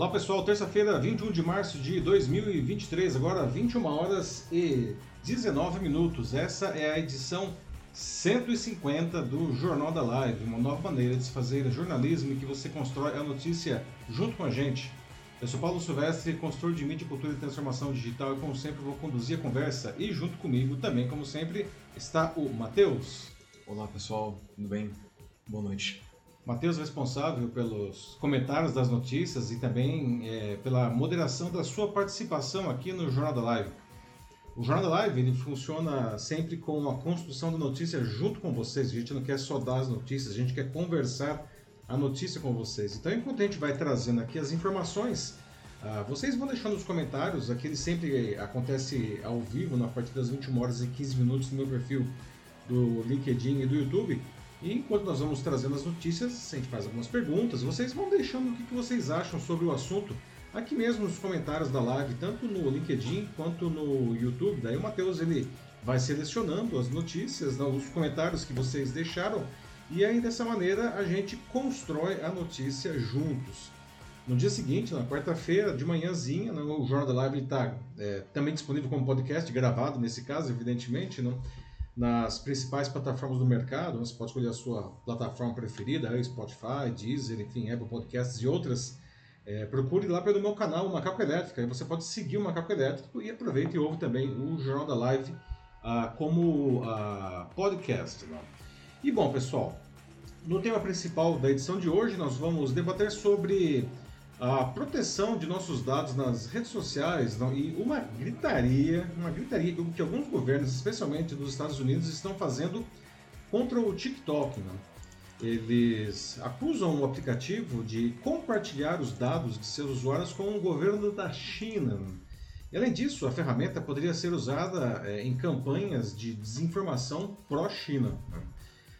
Olá pessoal, terça-feira, 21 de março de 2023, agora 21 horas e 19 minutos. Essa é a edição 150 do Jornal da Live, uma nova maneira de se fazer jornalismo e que você constrói a notícia junto com a gente. Eu sou Paulo Silvestre, consultor de mídia, cultura e transformação digital e como sempre vou conduzir a conversa e junto comigo também, como sempre, está o Matheus. Olá pessoal, tudo bem? Boa noite. Matheus responsável pelos comentários das notícias e também é, pela moderação da sua participação aqui no Jornal da Live. O Jornal da Live ele funciona sempre com a construção da notícia junto com vocês. A gente não quer só dar as notícias, a gente quer conversar a notícia com vocês. Então, enquanto a gente vai trazendo aqui as informações, uh, vocês vão deixando nos comentários. Aqui ele sempre acontece ao vivo, na partir das 21 horas e 15 minutos no meu perfil do LinkedIn e do YouTube. E enquanto nós vamos trazendo as notícias, a gente faz algumas perguntas, vocês vão deixando o que vocês acham sobre o assunto aqui mesmo nos comentários da live, tanto no LinkedIn quanto no YouTube. Daí o Matheus ele vai selecionando as notícias, né, os comentários que vocês deixaram, e aí dessa maneira a gente constrói a notícia juntos. No dia seguinte, na quarta-feira, de manhãzinha, né, o Jornal da Live está é, também disponível como podcast, gravado nesse caso, evidentemente, não? Nas principais plataformas do mercado. Você pode escolher a sua plataforma preferida, Spotify, Deezer, enfim, Apple Podcasts e outras. É, procure lá pelo meu canal, Macaco Elétrico. Aí você pode seguir o Macaco Elétrico e aproveite e ouve também o Jornal da Live ah, como ah, podcast. Né? E bom, pessoal, no tema principal da edição de hoje, nós vamos debater sobre a proteção de nossos dados nas redes sociais não, e uma gritaria, uma gritaria que alguns governos, especialmente dos Estados Unidos, estão fazendo contra o TikTok. Não. Eles acusam o aplicativo de compartilhar os dados de seus usuários com o governo da China. E, além disso, a ferramenta poderia ser usada é, em campanhas de desinformação pró-China.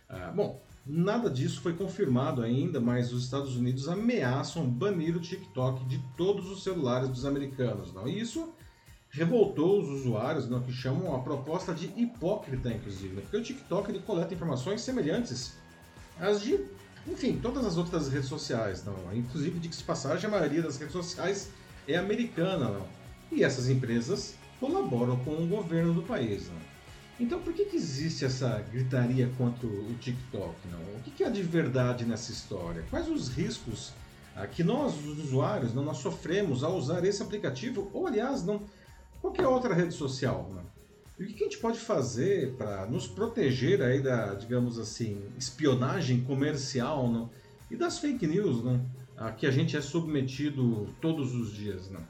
Ah, bom, Nada disso foi confirmado ainda, mas os Estados Unidos ameaçam banir o TikTok de todos os celulares dos americanos. Não? E isso revoltou os usuários, não, que chamam a proposta de hipócrita, inclusive, né? porque o TikTok ele coleta informações semelhantes às de, enfim, todas as outras redes sociais. Não? Inclusive, de que se passagem, a maioria das redes sociais é americana. Não? E essas empresas colaboram com o governo do país. Não? Então por que, que existe essa gritaria contra o TikTok? Não? O que, que há de verdade nessa história? Quais os riscos ah, que nós, os usuários, não, nós sofremos ao usar esse aplicativo ou, aliás, não, qualquer outra rede social? Não? E o que, que a gente pode fazer para nos proteger aí da, digamos assim, espionagem comercial não? e das fake news não? A que a gente é submetido todos os dias? Não?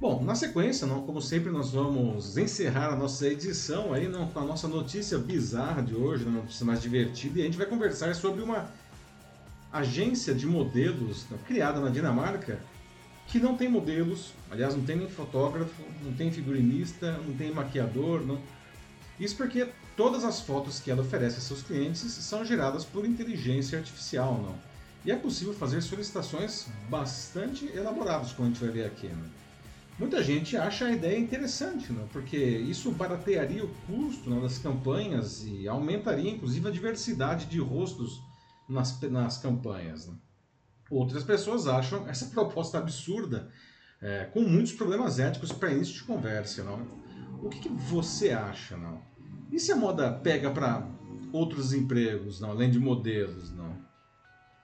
Bom, na sequência, como sempre, nós vamos encerrar a nossa edição aí com a nossa notícia bizarra de hoje, uma notícia mais divertida, e a gente vai conversar sobre uma agência de modelos não, criada na Dinamarca que não tem modelos, aliás, não tem nem fotógrafo, não tem figurinista, não tem maquiador, não. Isso porque todas as fotos que ela oferece a seus clientes são geradas por inteligência artificial, não. E é possível fazer solicitações bastante elaboradas, como a gente vai ver aqui. Não? Muita gente acha a ideia interessante, né? porque isso baratearia o custo né, das campanhas e aumentaria inclusive a diversidade de rostos nas, nas campanhas. Né? Outras pessoas acham essa proposta absurda, é, com muitos problemas éticos para início de conversa. Não? O que, que, você acha? Não? E se a moda pega para outros empregos, não? além de modelos? Não?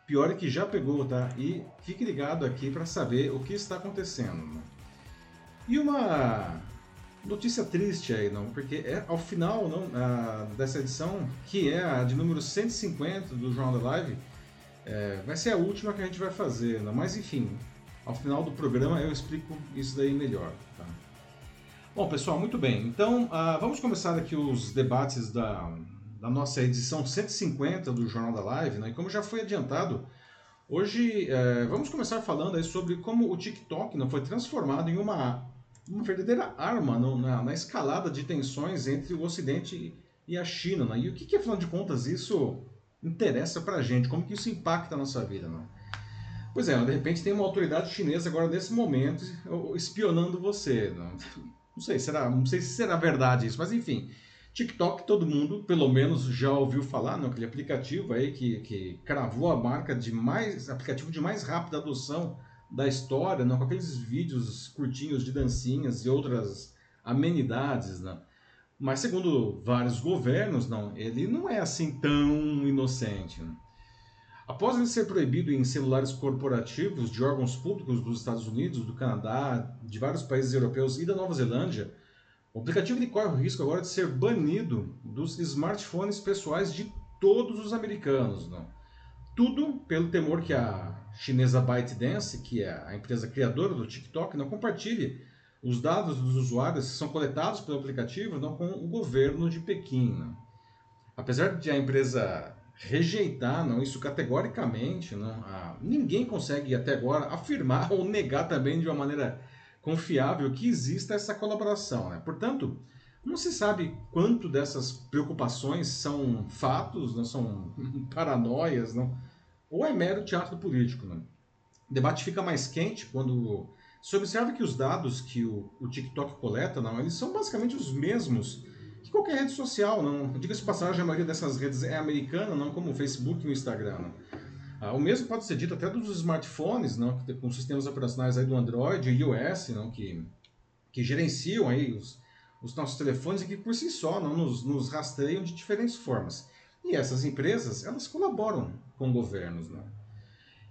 Pior é que já pegou, tá? E fique ligado aqui para saber o que está acontecendo. Não? E uma notícia triste aí, não, porque é ao final não, a, dessa edição, que é a de número 150 do Jornal da Live, é, vai ser a última que a gente vai fazer, não, mas enfim, ao final do programa eu explico isso daí melhor. Tá? Bom, pessoal, muito bem. Então, uh, vamos começar aqui os debates da, da nossa edição 150 do Jornal da Live, né? E como já foi adiantado, hoje uh, vamos começar falando aí sobre como o TikTok não foi transformado em uma uma verdadeira arma no, na, na, escalada de tensões entre o Ocidente e a China. Né? E o que, que, afinal de contas, isso interessa para a gente? Como que isso impacta a nossa vida? Né? Pois é, de repente tem uma autoridade chinesa agora nesse momento espionando você. Não, não sei, será, não sei se será verdade isso, mas enfim. TikTok, todo mundo, pelo menos, já ouviu falar, não? aquele aplicativo aí que, que cravou a marca de mais aplicativo de mais rápida adoção da história, não, com aqueles vídeos curtinhos de dancinhas e outras amenidades, não. Mas segundo vários governos, não, ele não é assim tão inocente. Não. Após ele ser proibido em celulares corporativos de órgãos públicos dos Estados Unidos, do Canadá, de vários países europeus e da Nova Zelândia, o aplicativo corre o risco agora de ser banido dos smartphones pessoais de todos os americanos. Não? Tudo pelo temor que a chinesa ByteDance, que é a empresa criadora do TikTok, não compartilhe os dados dos usuários que são coletados pelo aplicativo não, com o governo de Pequim. Não? Apesar de a empresa rejeitar não, isso categoricamente, não, a, ninguém consegue até agora afirmar ou negar também de uma maneira confiável que exista essa colaboração. Né? Portanto, não se sabe quanto dessas preocupações são fatos, não são paranoias, não, ou é mero teatro político. Não. O debate fica mais quente quando se observa que os dados que o, o TikTok coleta, não, eles são basicamente os mesmos que qualquer rede social. Não. Diga-se passagem, a maioria dessas redes é americana, não como o Facebook e o Instagram. Não. Ah, o mesmo pode ser dito até dos smartphones, não, com sistemas operacionais aí do Android e iOS, não, que, que gerenciam aí os, os nossos telefones e que por si só não nos, nos rastreiam de diferentes formas. E essas empresas, elas colaboram com governos. Não?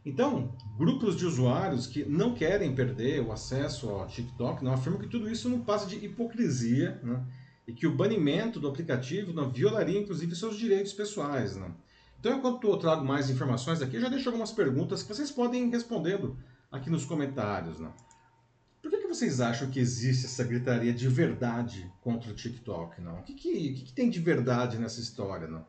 Então, grupos de usuários que não querem perder o acesso ao TikTok não afirmam que tudo isso não passa de hipocrisia né? e que o banimento do aplicativo não violaria inclusive seus direitos pessoais. Não? Então, enquanto eu trago mais informações aqui, eu já deixo algumas perguntas que vocês podem ir respondendo aqui nos comentários. Né? Por que, que vocês acham que existe essa gritaria de verdade contra o TikTok? Não? O que, que, que, que tem de verdade nessa história? Não?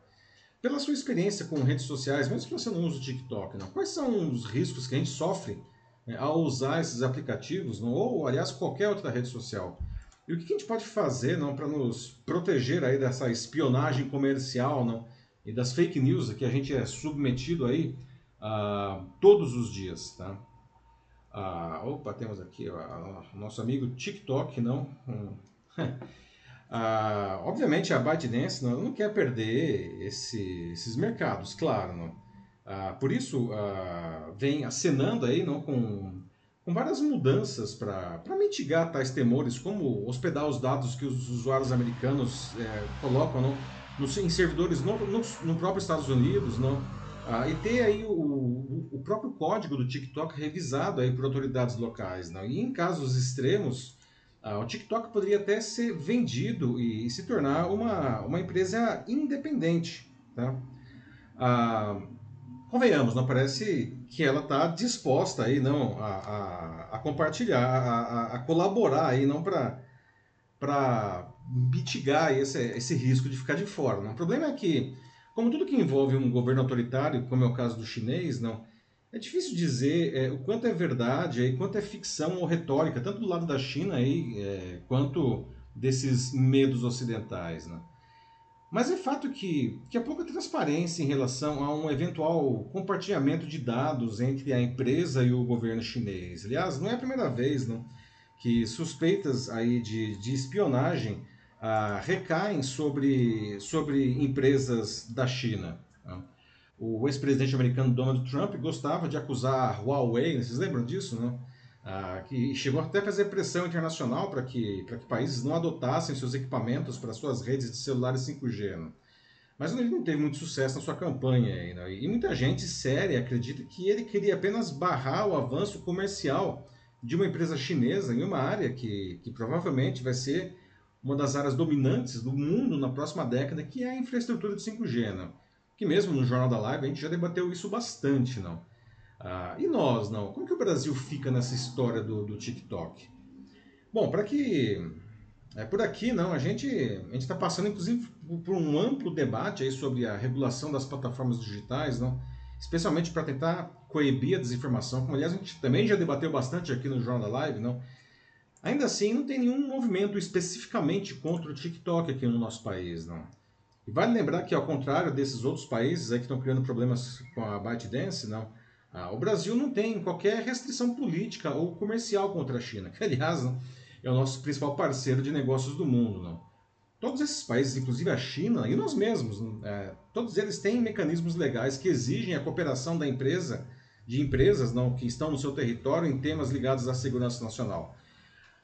Pela sua experiência com redes sociais, mesmo que você não use o TikTok, não? quais são os riscos que a gente sofre né, ao usar esses aplicativos, não? ou, aliás, qualquer outra rede social? E o que a gente pode fazer para nos proteger aí dessa espionagem comercial não? e das fake news que a gente é submetido aí uh, todos os dias, tá? Uh, opa, temos aqui o nosso amigo TikTok, não? uh, obviamente a ByteDance não, não quer perder esse, esses mercados, claro, não? Uh, por isso vem acenando aí não com, com várias mudanças para mitigar tais temores, como hospedar os dados que os usuários americanos é, colocam não? em servidores no, no, no, próprio Estados Unidos, não? Ah, e ter aí o, o, próprio código do TikTok revisado aí por autoridades locais, não? E em casos extremos, ah, o TikTok poderia até ser vendido e, se tornar uma, uma empresa independente, tá? Ah, convenhamos, não parece que ela está disposta aí não a, a, a compartilhar, a, a, colaborar aí não para mitigar esse, esse risco de ficar de fora. Né? O problema é que, como tudo que envolve um governo autoritário, como é o caso do chinês, não, é difícil dizer é, o quanto é verdade e quanto é ficção ou retórica, tanto do lado da China aí, é, quanto desses medos ocidentais. Né? Mas é fato que, que há pouca transparência em relação a um eventual compartilhamento de dados entre a empresa e o governo chinês. Aliás, não é a primeira vez, não que suspeitas aí de, de espionagem ah, recaem sobre, sobre empresas da China. Né? O ex-presidente americano Donald Trump gostava de acusar a Huawei, vocês lembram disso, né? Ah, que chegou até a fazer pressão internacional para que, que países não adotassem seus equipamentos para suas redes de celulares 5G. Né? Mas ele não teve muito sucesso na sua campanha. Aí, né? E muita gente séria acredita que ele queria apenas barrar o avanço comercial de uma empresa chinesa em uma área que, que provavelmente vai ser uma das áreas dominantes do mundo na próxima década, que é a infraestrutura de 5G, né? Que mesmo no Jornal da Live a gente já debateu isso bastante, não? Ah, e nós, não? Como que o Brasil fica nessa história do, do TikTok? Bom, para que é por aqui, não, a gente a está passando inclusive por um amplo debate aí sobre a regulação das plataformas digitais, não? Especialmente para tentar coibir a desinformação, como aliás a gente também já debateu bastante aqui no Jornal da Live, não? Ainda assim, não tem nenhum movimento especificamente contra o TikTok aqui no nosso país, não. E vale lembrar que, ao contrário desses outros países aí que estão criando problemas com a ByteDance, não, ah, o Brasil não tem qualquer restrição política ou comercial contra a China, que, aliás, não, é o nosso principal parceiro de negócios do mundo. Não. Todos esses países, inclusive a China e nós mesmos, é, todos eles têm mecanismos legais que exigem a cooperação da empresa de empresas não, que estão no seu território em temas ligados à segurança nacional.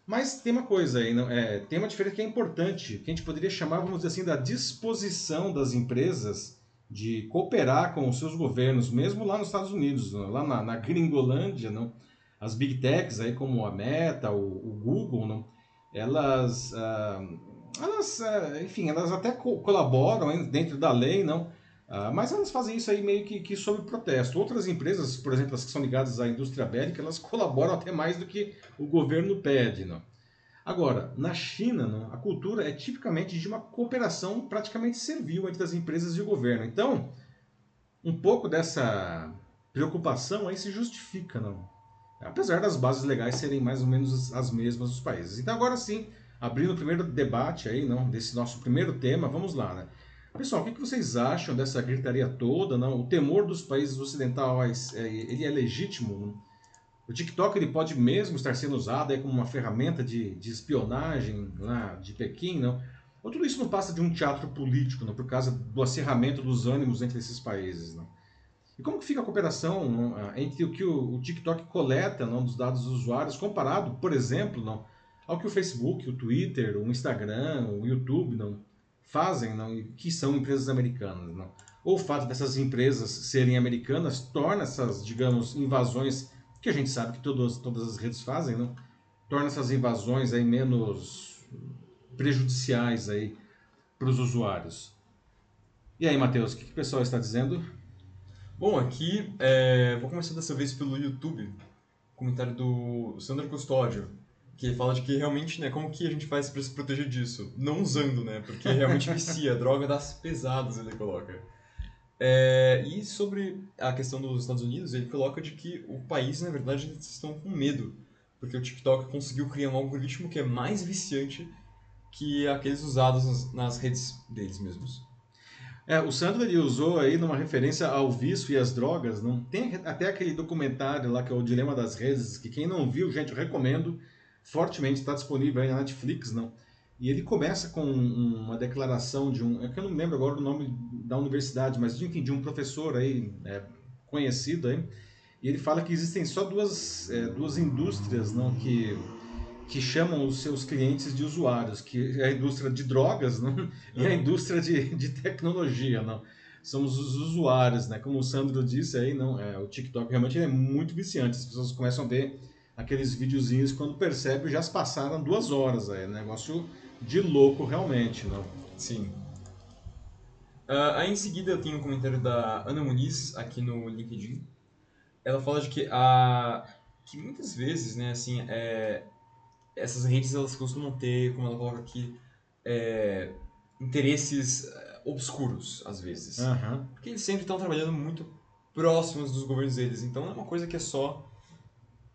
Mas tem uma coisa aí, não, é, tem uma diferença que é importante, que a gente poderia chamar, vamos dizer assim, da disposição das empresas de cooperar com os seus governos, mesmo lá nos Estados Unidos, não, lá na, na Gringolândia, não, as big techs aí como a Meta, o, o Google, não, elas, ah, elas, ah, enfim, elas até co colaboram dentro da lei, não, ah, mas elas fazem isso aí meio que, que sob protesto. Outras empresas, por exemplo, as que são ligadas à indústria bélica, elas colaboram até mais do que o governo pede. Não? Agora, na China, não, a cultura é tipicamente de uma cooperação praticamente servil entre as empresas e o governo. Então, um pouco dessa preocupação aí se justifica, não? apesar das bases legais serem mais ou menos as mesmas dos países. Então, agora sim, abrindo o primeiro debate aí, não, desse nosso primeiro tema, vamos lá, né? Pessoal, o que vocês acham dessa gritaria toda? Não? O temor dos países ocidentais, é, ele é legítimo? O TikTok ele pode mesmo estar sendo usado como uma ferramenta de, de espionagem lá de Pequim, não? Ou tudo isso não passa de um teatro político, não? por causa do acerramento dos ânimos entre esses países, não? E como que fica a cooperação não? Ah, entre o que o, o, TikTok coleta não, dos dados dos usuários, comparado, por exemplo, não, ao que o Facebook, o Twitter, o Instagram, o YouTube não, fazem, não, que são empresas americanas. Não. O fato dessas empresas serem americanas torna essas, digamos, invasões, que a gente sabe que todas, todas as redes fazem, não, torna essas invasões aí menos prejudiciais aí para os usuários. E aí, Matheus, o que, que o pessoal está dizendo? Bom, aqui é, vou começar dessa vez pelo YouTube. Comentário do Sandro Custódio que fala de que realmente, né, como que a gente faz para se proteger disso? Não usando, né, porque realmente vicia, droga das pesadas ele coloca. É, e sobre a questão dos Estados Unidos, ele coloca de que o país, na verdade, eles estão com medo, porque o TikTok conseguiu criar um algoritmo que é mais viciante que aqueles usados nas, redes deles mesmos. É, o Sandro ele usou aí numa referência ao vício e às drogas, não tem até aquele documentário lá que é o Dilema das Redes, que quem não viu, gente, eu recomendo fortemente, está disponível aí na Netflix, não. E ele começa com uma declaração de um, é que eu não lembro agora o nome da universidade, mas enfim, de um professor aí é, conhecido aí, e ele fala que existem só duas, é, duas indústrias não, que, que chamam os seus clientes de usuários, que é a indústria de drogas não, e a indústria de, de tecnologia. Não. Somos os usuários, né? como o Sandro disse aí, não, é, o TikTok realmente é muito viciante, as pessoas começam a ver aqueles videozinhos, quando percebe, já se passaram duas horas aí. Negócio de louco realmente, não? Sim. Uh, aí em seguida eu tenho um comentário da Ana Muniz aqui no LinkedIn. Ela fala de que, a, que muitas vezes, né, assim, é, essas redes elas costumam ter, como ela coloca aqui, é, interesses é, obscuros, às vezes. Uhum. Porque eles sempre estão trabalhando muito próximos dos governos deles. Então não é uma coisa que é só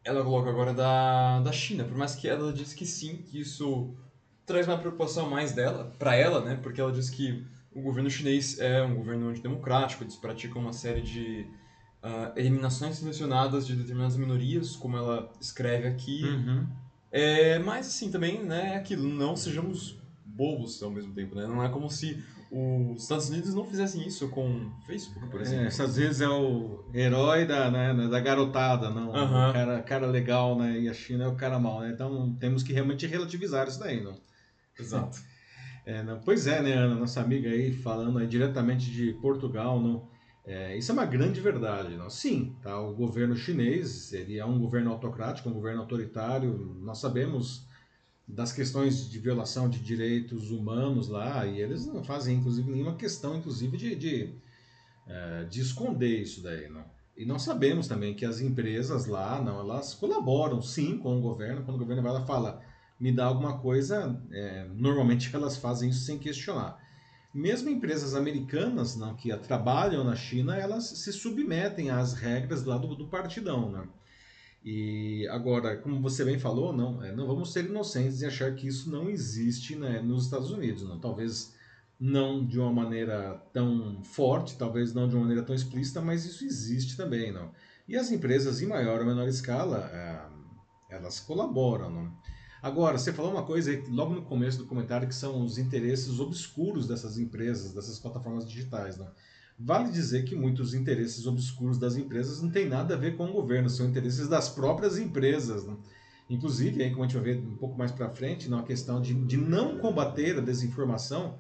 ela coloca agora da, da China, por mais que ela diz que sim, que isso traz uma preocupação mais dela, para ela, né? Porque ela diz que o governo chinês é um governo antidemocrático, eles praticam uma série de uh, eliminações selecionadas de determinadas minorias, como ela escreve aqui. Uhum. É, mas assim, também, né, é aquilo, não sejamos bobos ao mesmo tempo, né? Não é como se os Estados Unidos não fizessem isso com o Facebook, por exemplo. É, às vezes é o herói da, né, da garotada, não uhum. o cara, cara legal, né? E a China é o cara mal, né? Então temos que realmente relativizar isso daí, não? Exato. É, não, pois é, né, Ana, nossa amiga aí falando aí diretamente de Portugal, não? É, isso é uma grande verdade, não? Sim, tá? O governo chinês ele é um governo autocrático, um governo autoritário. Nós sabemos das questões de violação de direitos humanos lá, e eles não fazem, inclusive, nenhuma questão, inclusive, de, de, é, de esconder isso daí, não. E nós sabemos também que as empresas lá, não, elas colaboram, sim, com o governo. Quando o governo vai lá fala, me dá alguma coisa, é, normalmente elas fazem isso sem questionar. Mesmo empresas americanas, não, que trabalham na China, elas se submetem às regras lá do, do partidão, né? E agora, como você bem falou, não, é, não vamos ser inocentes e achar que isso não existe né, nos Estados Unidos. Não. Talvez não de uma maneira tão forte, talvez não de uma maneira tão explícita, mas isso existe também. Não. E as empresas, em maior ou menor escala, é, elas colaboram. Não. Agora, você falou uma coisa logo no começo do comentário que são os interesses obscuros dessas empresas, dessas plataformas digitais. Não. Vale dizer que muitos interesses obscuros das empresas não têm nada a ver com o governo, são interesses das próprias empresas. Né? Inclusive, aí, como a gente vai ver um pouco mais para frente, na questão de, de não combater a desinformação,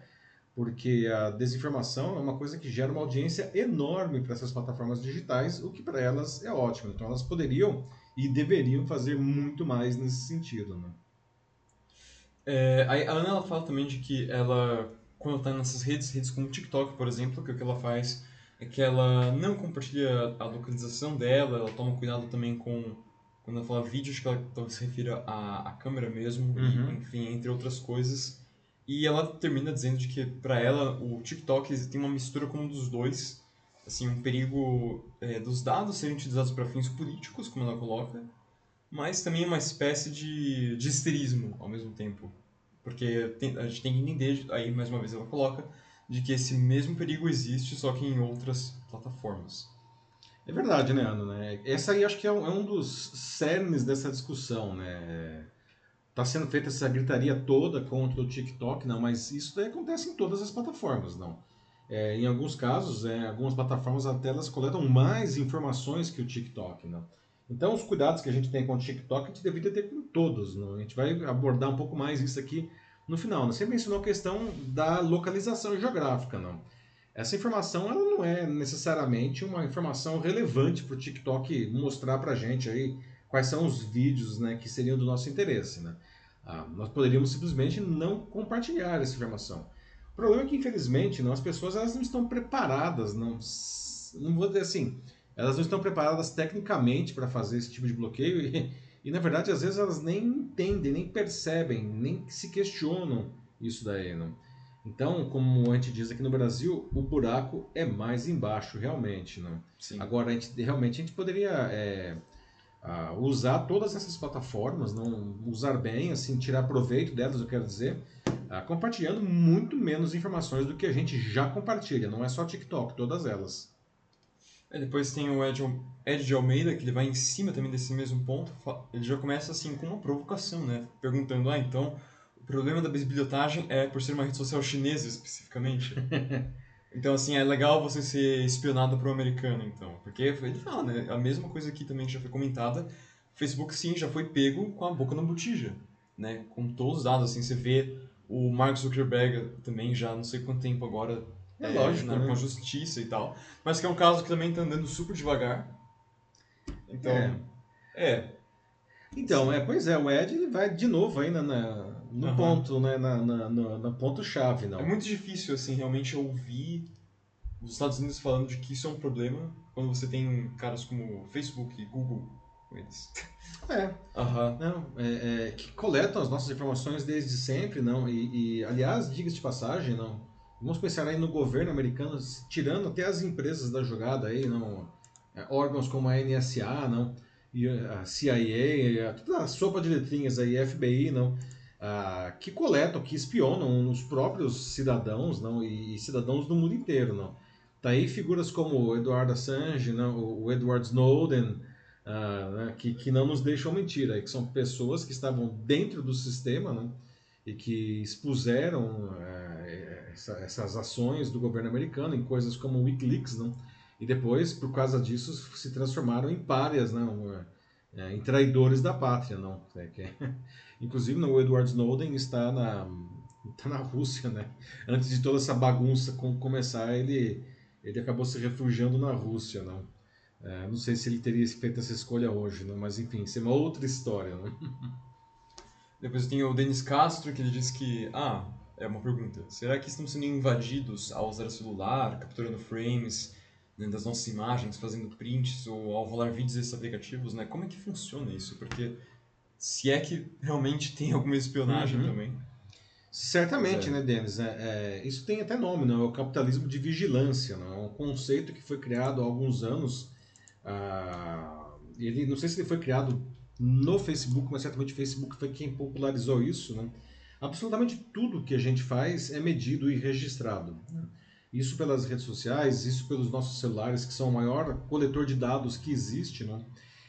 porque a desinformação é uma coisa que gera uma audiência enorme para essas plataformas digitais, o que para elas é ótimo. Então, elas poderiam e deveriam fazer muito mais nesse sentido. Né? É, a Ana ela fala também de que ela quando está nessas redes, redes como o TikTok, por exemplo, que o que ela faz é que ela não compartilha a localização dela, ela toma cuidado também com quando ela fala vídeos que ela talvez se refira à, à câmera mesmo, uhum. e, enfim, entre outras coisas. E ela termina dizendo de que para ela o TikTok tem uma mistura como dos dois, assim, um perigo é, dos dados serem utilizados para fins políticos, como ela coloca, mas também uma espécie de, de histerismo ao mesmo tempo. Porque tem, a gente tem que entender, aí mais uma vez ela coloca, de que esse mesmo perigo existe, só que em outras plataformas. É verdade, né, Ana? Né? Essa aí acho que é um, é um dos cernes dessa discussão, né? Está sendo feita essa gritaria toda contra o TikTok, não, mas isso daí acontece em todas as plataformas, não. É, em alguns casos, é, algumas plataformas até elas coletam mais informações que o TikTok, não. Então, os cuidados que a gente tem com o TikTok, a gente deveria ter com todos. Não? A gente vai abordar um pouco mais isso aqui no final. Né? Você mencionou a questão da localização geográfica. Não? Essa informação ela não é necessariamente uma informação relevante para o TikTok mostrar para a gente aí quais são os vídeos né, que seriam do nosso interesse. Né? Ah, nós poderíamos simplesmente não compartilhar essa informação. O problema é que, infelizmente, não, as pessoas elas não estão preparadas, não, não vou dizer assim, elas não estão preparadas tecnicamente para fazer esse tipo de bloqueio e, e, na verdade, às vezes elas nem entendem, nem percebem, nem se questionam isso daí. Não? Então, como a gente diz aqui no Brasil, o buraco é mais embaixo, realmente. Não? Sim. Agora, a gente, realmente, a gente poderia é, usar todas essas plataformas, não usar bem, assim, tirar proveito delas, eu quero dizer, compartilhando muito menos informações do que a gente já compartilha. Não é só TikTok, todas elas. É, depois tem o Ed, Ed de Almeida, que ele vai em cima também desse mesmo ponto. Ele já começa assim com uma provocação, né? Perguntando, ah, então o problema da bisbilhotagem é por ser uma rede social chinesa especificamente. então, assim, é legal você ser espionado por um americano, então. Porque ele fala, né? A mesma coisa aqui também que já foi comentada. O Facebook, sim, já foi pego com a boca na botija, né? Com todos os dados, assim, você vê o Mark Zuckerberg também já não sei quanto tempo agora é, é lógico, né? com a justiça e tal. Mas que é um caso que também está andando super devagar. Então, é. é. Então, é, pois é, o Ed ele vai de novo aí na, na no uhum. ponto, né, na, na, na, na ponto-chave. não. É muito difícil, assim, realmente ouvir os Estados Unidos falando de que isso é um problema quando você tem caras como Facebook e Google com eles. É. Uhum. Não, é, é, que coletam as nossas informações desde sempre, não. E, e aliás, diga-se de passagem, não Vamos pensar aí no governo americano, tirando até as empresas da jogada aí, não, é, órgãos como a NSA, não, e a CIA, a, toda a sopa de letrinhas aí, FBI, não, a, que coletam, que espionam os próprios cidadãos, não, e, cidadãos do mundo inteiro, não. Tá aí figuras como o Edward Assange, não, o Edward Snowden, né, que, que não nos deixam mentir, aí, que são pessoas que estavam dentro do sistema, não, e que expuseram é, essa, essas ações do governo americano em coisas como o WikiLeaks, não? e depois, por causa disso, se transformaram em párias, não? É, em traidores da pátria. Não? É, que, inclusive, o Edward Snowden está na, está na Rússia. Né? Antes de toda essa bagunça começar, ele, ele acabou se refugiando na Rússia. Não? É, não sei se ele teria feito essa escolha hoje, não? mas enfim, isso é uma outra história. Não? Depois tem o Denis Castro, que ele diz que, ah, é uma pergunta, será que estamos sendo invadidos ao usar celular, capturando frames né, das nossas imagens, fazendo prints ou ao rolar vídeos desses aplicativos, né? Como é que funciona isso? Porque se é que realmente tem alguma espionagem uhum. também. Certamente, é. né, Denis? É, é, isso tem até nome, não? É o capitalismo de vigilância, não? É um conceito que foi criado há alguns anos. Ah, ele, não sei se ele foi criado no Facebook, mas certamente o Facebook foi quem popularizou isso, né? Absolutamente tudo que a gente faz é medido e registrado. Né? Isso pelas redes sociais, isso pelos nossos celulares, que são o maior coletor de dados que existe, né?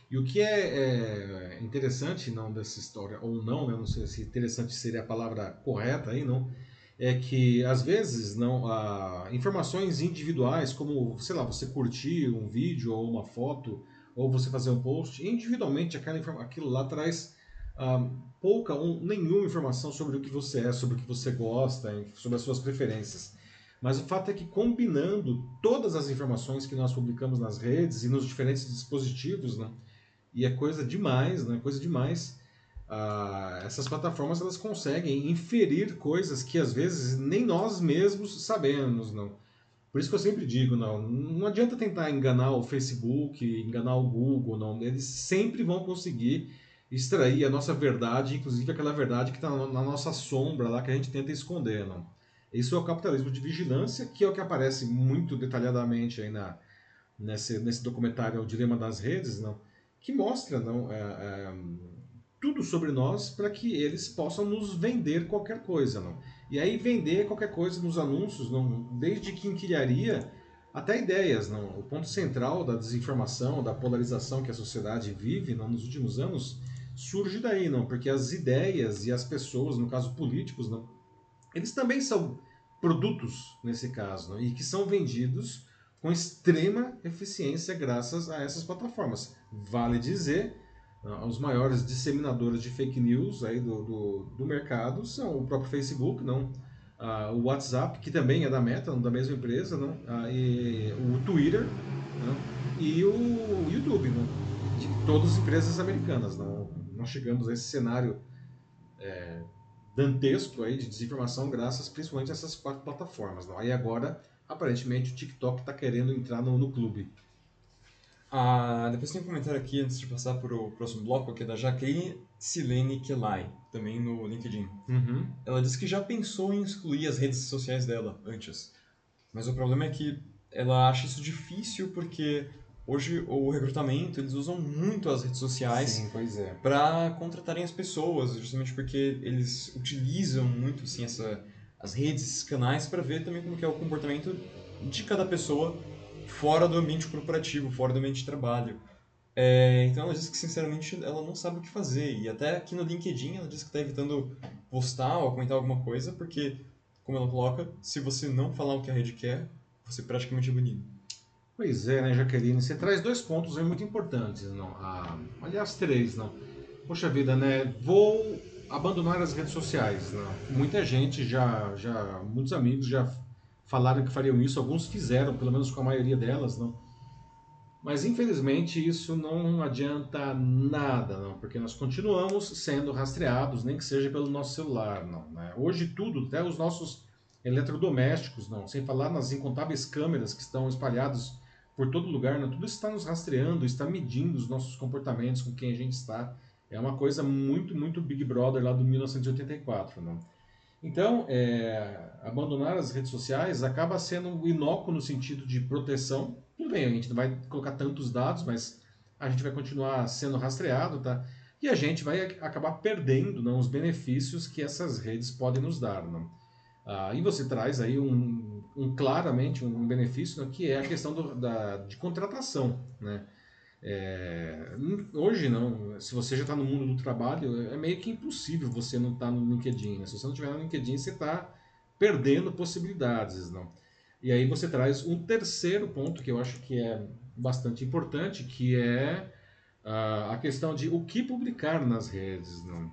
E o que é, é interessante não dessa história ou não, né? não sei se interessante seria a palavra correta aí, não, é que às vezes não ah, informações individuais, como sei lá, você curtir um vídeo ou uma foto, ou você fazer um post, individualmente aquela, aquilo lá traz ah, pouca ou nenhuma informação sobre o que você é, sobre o que você gosta, sobre as suas preferências. Mas o fato é que combinando todas as informações que nós publicamos nas redes e nos diferentes dispositivos, né, e é coisa demais, né, coisa demais, ah, essas plataformas elas conseguem inferir coisas que às vezes nem nós mesmos sabemos, não. Por isso que eu sempre digo, não, não adianta tentar enganar o Facebook, enganar o Google, não. Eles sempre vão conseguir extrair a nossa verdade, inclusive aquela verdade que está na nossa sombra lá que a gente tenta esconder, não. Isso é o capitalismo de vigilância, que é o que aparece muito detalhadamente aí na, nesse, nesse documentário O Dilema das Redes, não, que mostra não, é, é, tudo sobre nós para que eles possam nos vender qualquer coisa. Não? E aí vender qualquer coisa nos anúncios, não, desde quinquilharia até ideias. Não? O ponto central da desinformação, da polarização que a sociedade vive não, nos últimos anos surge daí, não? porque as ideias e as pessoas, no caso políticos, não, eles também são produtos nesse caso, não? e que são vendidos com extrema eficiência graças a essas plataformas. Vale dizer ah, os maiores disseminadores de fake news aí do, do, do mercado são o próprio Facebook, não? Ah, o WhatsApp, que também é da Meta, da mesma empresa, não? Ah, e o Twitter não? e o YouTube, não? de todas as empresas americanas. Não? Nós chegamos a esse cenário é, dantesco aí de desinformação graças principalmente a essas quatro plataformas. Não? Aí agora, aparentemente, o TikTok está querendo entrar no, no clube. Ah, depois tem um comentário aqui, antes de passar para o próximo bloco, que é da Jaqueline Silene Kelai, também no LinkedIn. Uhum. Ela disse que já pensou em excluir as redes sociais dela antes. Mas o problema é que ela acha isso difícil porque hoje o recrutamento, eles usam muito as redes sociais é. para contratarem as pessoas, justamente porque eles utilizam muito assim, essa, as redes, esses canais, para ver também como que é o comportamento de cada pessoa fora do ambiente corporativo, fora do ambiente de trabalho. É, então ela diz que sinceramente ela não sabe o que fazer. E até aqui no LinkedIn ela diz que está evitando postar ou comentar alguma coisa, porque, como ela coloca, se você não falar o que a rede quer, você praticamente é banido. Pois é, né, Jaqueline? Você traz dois pontos aí muito importantes, não? Ah, aliás, três, não? Poxa vida, né? Vou abandonar as redes sociais, não? Muita gente já, já, muitos amigos já falaram que fariam isso, alguns fizeram, pelo menos com a maioria delas, não. Mas infelizmente isso não adianta nada, não, porque nós continuamos sendo rastreados, nem que seja pelo nosso celular, não. Né? Hoje tudo, até os nossos eletrodomésticos, não, sem falar nas incontáveis câmeras que estão espalhadas por todo lugar, não, tudo está nos rastreando, está medindo os nossos comportamentos com quem a gente está. É uma coisa muito, muito Big Brother lá do 1984, não. Então, é, abandonar as redes sociais acaba sendo inócuo no sentido de proteção. Tudo bem, a gente não vai colocar tantos dados, mas a gente vai continuar sendo rastreado, tá? E a gente vai acabar perdendo não, os benefícios que essas redes podem nos dar. Não? Ah, e você traz aí um, um claramente um benefício, que é a questão do, da, de contratação, né? É, hoje não, se você já está no mundo do trabalho, é meio que impossível você não estar tá no LinkedIn. Né? Se você não estiver no LinkedIn, você está perdendo possibilidades, não? E aí você traz um terceiro ponto que eu acho que é bastante importante, que é a questão de o que publicar nas redes, não?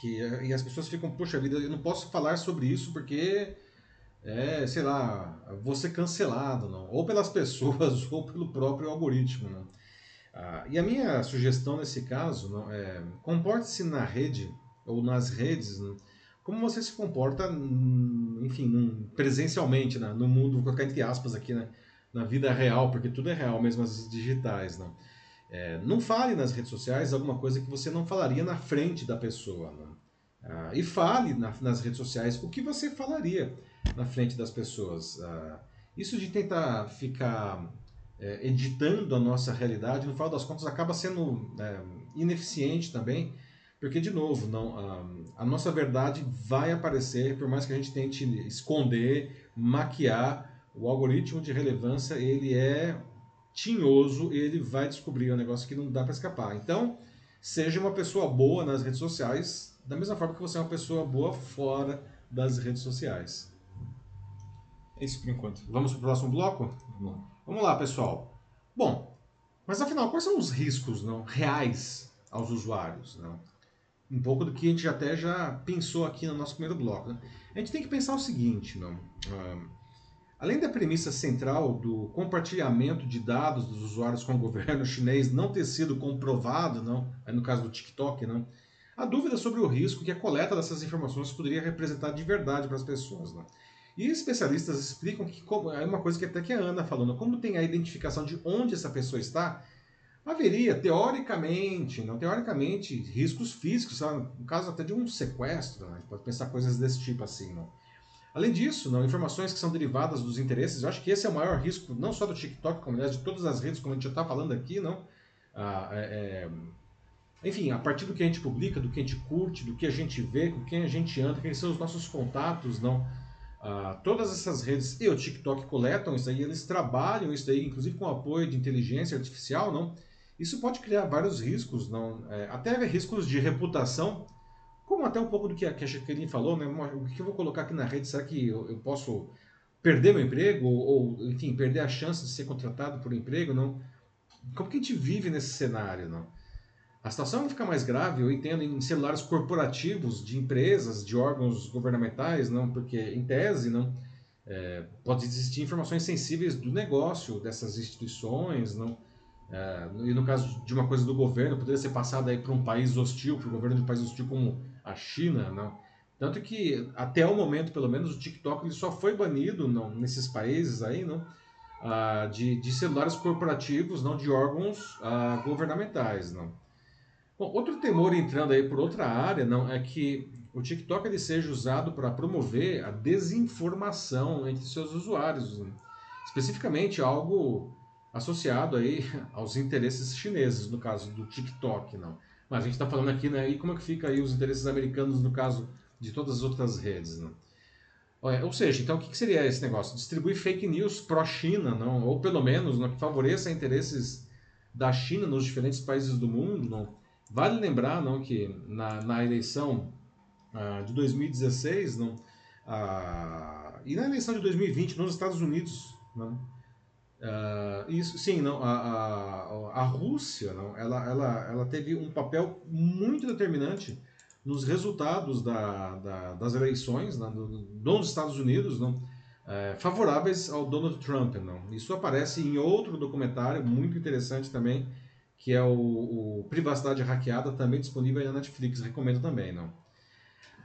Que e as pessoas ficam, poxa vida, eu não posso falar sobre isso porque é, sei lá, ser cancelado, não? Ou pelas pessoas ou pelo próprio algoritmo, não? Ah, e a minha sugestão nesse caso não, é comporte-se na rede ou nas redes não, como você se comporta, enfim, presencialmente, né, no mundo, vou colocar entre aspas aqui, né, na vida real, porque tudo é real, mesmo as digitais. Não, é, não fale nas redes sociais alguma coisa que você não falaria na frente da pessoa. Não. Ah, e fale na, nas redes sociais o que você falaria na frente das pessoas. Ah, isso de tentar ficar é, editando a nossa realidade, no final das contas acaba sendo é, ineficiente também, porque, de novo, não, a, a, nossa verdade vai aparecer, por mais que a gente tente esconder, maquiar, o algoritmo de relevância, ele é tinhoso, ele vai descobrir um negócio que não dá para escapar. Então, seja uma pessoa boa nas redes sociais, da mesma forma que você é uma pessoa boa fora das redes sociais. É isso por enquanto. Vamos para o próximo bloco? Vamos lá. Vamos lá, pessoal. Bom, mas afinal, quais são os riscos não, reais aos usuários? Não? Um pouco do que a gente até já pensou aqui no nosso primeiro bloco. Né? A gente tem que pensar o seguinte, não? Uh, além da premissa central do compartilhamento de dados dos usuários com o governo chinês não ter sido comprovado, não, no caso do TikTok, não, a dúvida sobre o risco que a coleta dessas informações poderia representar de verdade para as pessoas. Não? E especialistas explicam que, como, é uma coisa que até que a Ana falou, não, como tem a identificação de onde essa pessoa está, haveria, teoricamente, não teoricamente, riscos físicos, sabe? no caso até de um sequestro, né? pode pensar coisas desse tipo assim. Não? Além disso, não, informações que são derivadas dos interesses, eu acho que esse é o maior risco, não só do TikTok, como aliás de todas as redes, como a gente já está falando aqui, não? Ah, é, é, enfim, a partir do que a gente publica, do que a gente curte, do que a gente vê, com quem a gente anda, quem são os nossos contatos, não? Ah, todas essas redes e o TikTok coletam isso aí, eles trabalham isso aí, inclusive com apoio de inteligência artificial, não? Isso pode criar vários riscos, não? É, até riscos de reputação, como até um pouco do que a, Jaqueline falou, né? O que eu vou colocar aqui na rede? Será que eu, eu posso perder meu emprego? Ou, ou, enfim, perder a chance de ser contratado por um emprego? Não? Como que a gente vive nesse cenário, não? A situação fica mais grave, eu entendo, em celulares corporativos de empresas, de órgãos governamentais, não, porque em tese não é, pode existir informações sensíveis do negócio dessas instituições, não. É, e no caso de uma coisa do governo, poderia ser passada aí para um país hostil, para o governo de um país hostil como a China, não? Tanto que, até o momento, pelo menos, o TikTok ele só foi banido não, nesses países aí, não? Ah, de, de celulares corporativos, não de órgãos ah, governamentais, não. Bom, outro temor entrando aí por outra área, não, é que o TikTok ele seja usado para promover a desinformação entre seus usuários, né? especificamente algo associado aí aos interesses chineses, no caso do TikTok, não. Mas a gente está falando aqui, né? E como é que fica aí os interesses americanos no caso de todas as outras redes, né? Ou seja, então o que seria esse negócio? Distribuir fake news pró-China, não? Ou pelo menos não, que favoreça interesses da China nos diferentes países do mundo, não? Vale lembrar, não, que na, na eleição uh, de 2016, não, uh, e na eleição de 2020 nos Estados Unidos, não, Uh, isso, sim, não, a, a, a Rússia não, ela, ela, ela teve um papel muito determinante nos resultados da, da, das eleições do, dos Estados Unidos não, é, favoráveis ao Donald Trump. Não. Isso aparece em outro documentário muito interessante também, que é o, o Privacidade Hackeada, também disponível na Netflix, recomendo também. Não.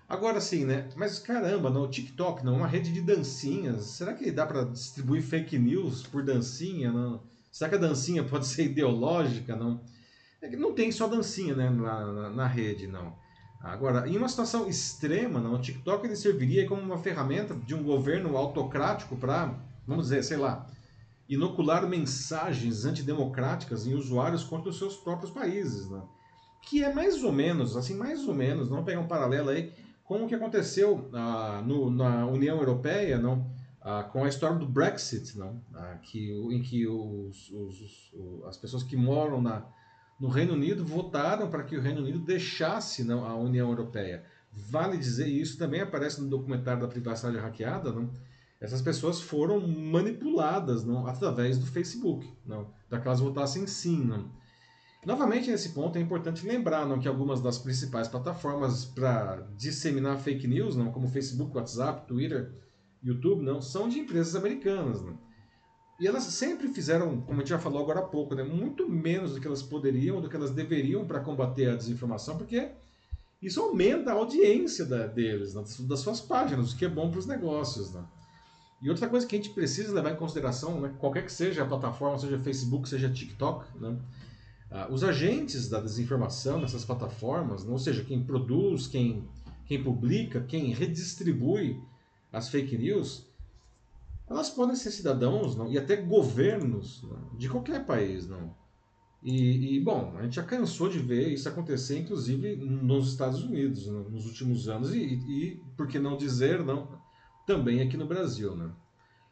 Agora sim, né? Mas caramba, no TikTok, não, uma rede de dancinhas. Será que dá para distribuir fake news por dancinha? Não? Será que a dancinha pode ser ideológica? Não. É que não tem só dancinha, né, na, na, na rede, não. Agora, em uma situação extrema, não, o TikTok ele serviria como uma ferramenta de um governo autocrático para, vamos dizer, sei lá, inocular mensagens antidemocráticas em usuários contra os seus próprios países, né? Que é mais ou menos, assim, mais ou menos, vamos pegar um paralelo aí, com o que aconteceu ah, no, na União Europeia, não, ah, com a história do Brexit, não, ah, que, em que os, os, os, as pessoas que moram na, no Reino Unido votaram para que o Reino Unido deixasse não, a União Europeia. Vale dizer, e isso também aparece no documentário da privacidade hackeada, não, essas pessoas foram manipuladas não, através do Facebook, não, para que elas votassem sim. Não. Novamente, nesse ponto, é importante lembrar não, que algumas das principais plataformas para disseminar fake news, não, como Facebook, WhatsApp, Twitter, YouTube, não, são de empresas americanas. Não. E elas sempre fizeram, como a gente já falou agora há pouco, né, muito menos do que elas poderiam, do que elas deveriam para combater a desinformação, porque isso aumenta a audiência da, deles, né, das suas páginas, o que é bom para os negócios. Né. E outra coisa que a gente precisa levar em consideração, né, qualquer que seja a plataforma, seja Facebook, seja TikTok, né, ah, os agentes da desinformação nessas plataformas, ou seja, quem produz, quem, quem publica, quem redistribui as fake news, elas podem ser cidadãos não? e até governos não? de qualquer país. Não? E, e, bom, a gente já cansou de ver isso acontecer, inclusive nos Estados Unidos, nos últimos anos, e, e, por que não dizer, não, também aqui no Brasil. Né?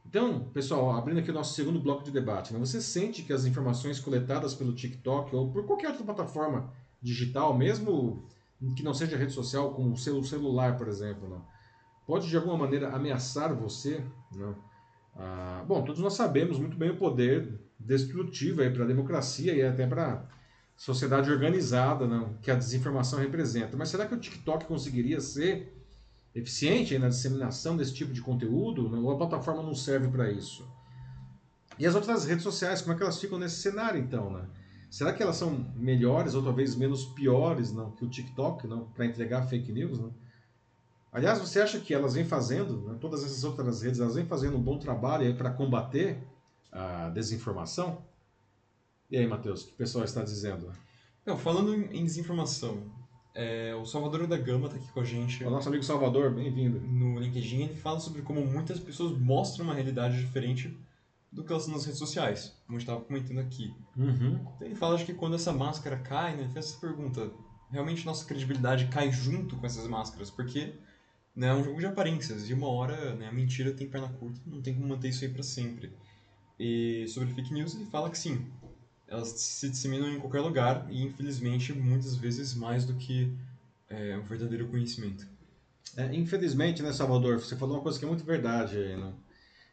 Então, pessoal, abrindo aqui o nosso segundo bloco de debate, né? você sente que as informações coletadas pelo TikTok ou por qualquer outra plataforma digital, mesmo que não seja rede social, como o seu celular, por exemplo, né? pode de alguma maneira ameaçar você? Não. Ah, bom, todos nós sabemos muito bem o poder destrutivo para a democracia e até para a sociedade organizada não, que a desinformação representa. Mas será que o TikTok conseguiria ser eficiente na disseminação desse tipo de conteúdo? Ou a plataforma não serve para isso? E as outras redes sociais, como é que elas ficam nesse cenário então? Né? Será que elas são melhores ou talvez menos piores não, que o TikTok não, para entregar fake news? Não? Aliás, você acha que elas vêm fazendo, né, todas essas outras redes, elas vêm fazendo um bom trabalho para combater a desinformação? E aí, Matheus, o que o pessoal está dizendo? Não, falando em desinformação, é, o Salvador da Gama está aqui com a gente. O nosso amigo Salvador, bem-vindo. No LinkedIn, ele fala sobre como muitas pessoas mostram uma realidade diferente do que elas nas redes sociais, como a gente estava comentando aqui. Uhum. Então ele fala de que quando essa máscara cai, né, ele faz essa pergunta, realmente nossa credibilidade cai junto com essas máscaras, porque né, é um jogo de aparências, e uma hora né, a mentira tem perna curta, não tem como manter isso aí para sempre. E sobre fake news, ele fala que sim, elas se disseminam em qualquer lugar e, infelizmente, muitas vezes mais do que é, um verdadeiro conhecimento. É, infelizmente, né, Salvador, você falou uma coisa que é muito verdade aí, né?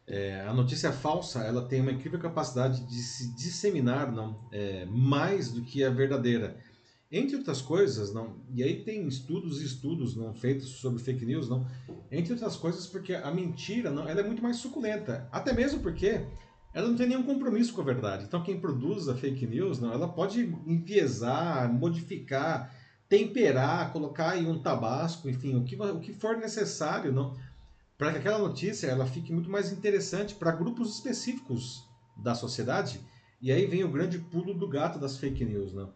É, a notícia falsa ela tem uma incrível capacidade de se disseminar não é, mais do que a verdadeira entre outras coisas não e aí tem estudos e estudos não feitos sobre fake news não entre outras coisas porque a mentira não ela é muito mais suculenta até mesmo porque ela não tem nenhum compromisso com a verdade então quem produz a fake news não ela pode enviesar modificar temperar colocar aí um tabasco enfim o que o que for necessário não para que aquela notícia ela fique muito mais interessante para grupos específicos da sociedade. E aí vem o grande pulo do gato das fake news, né?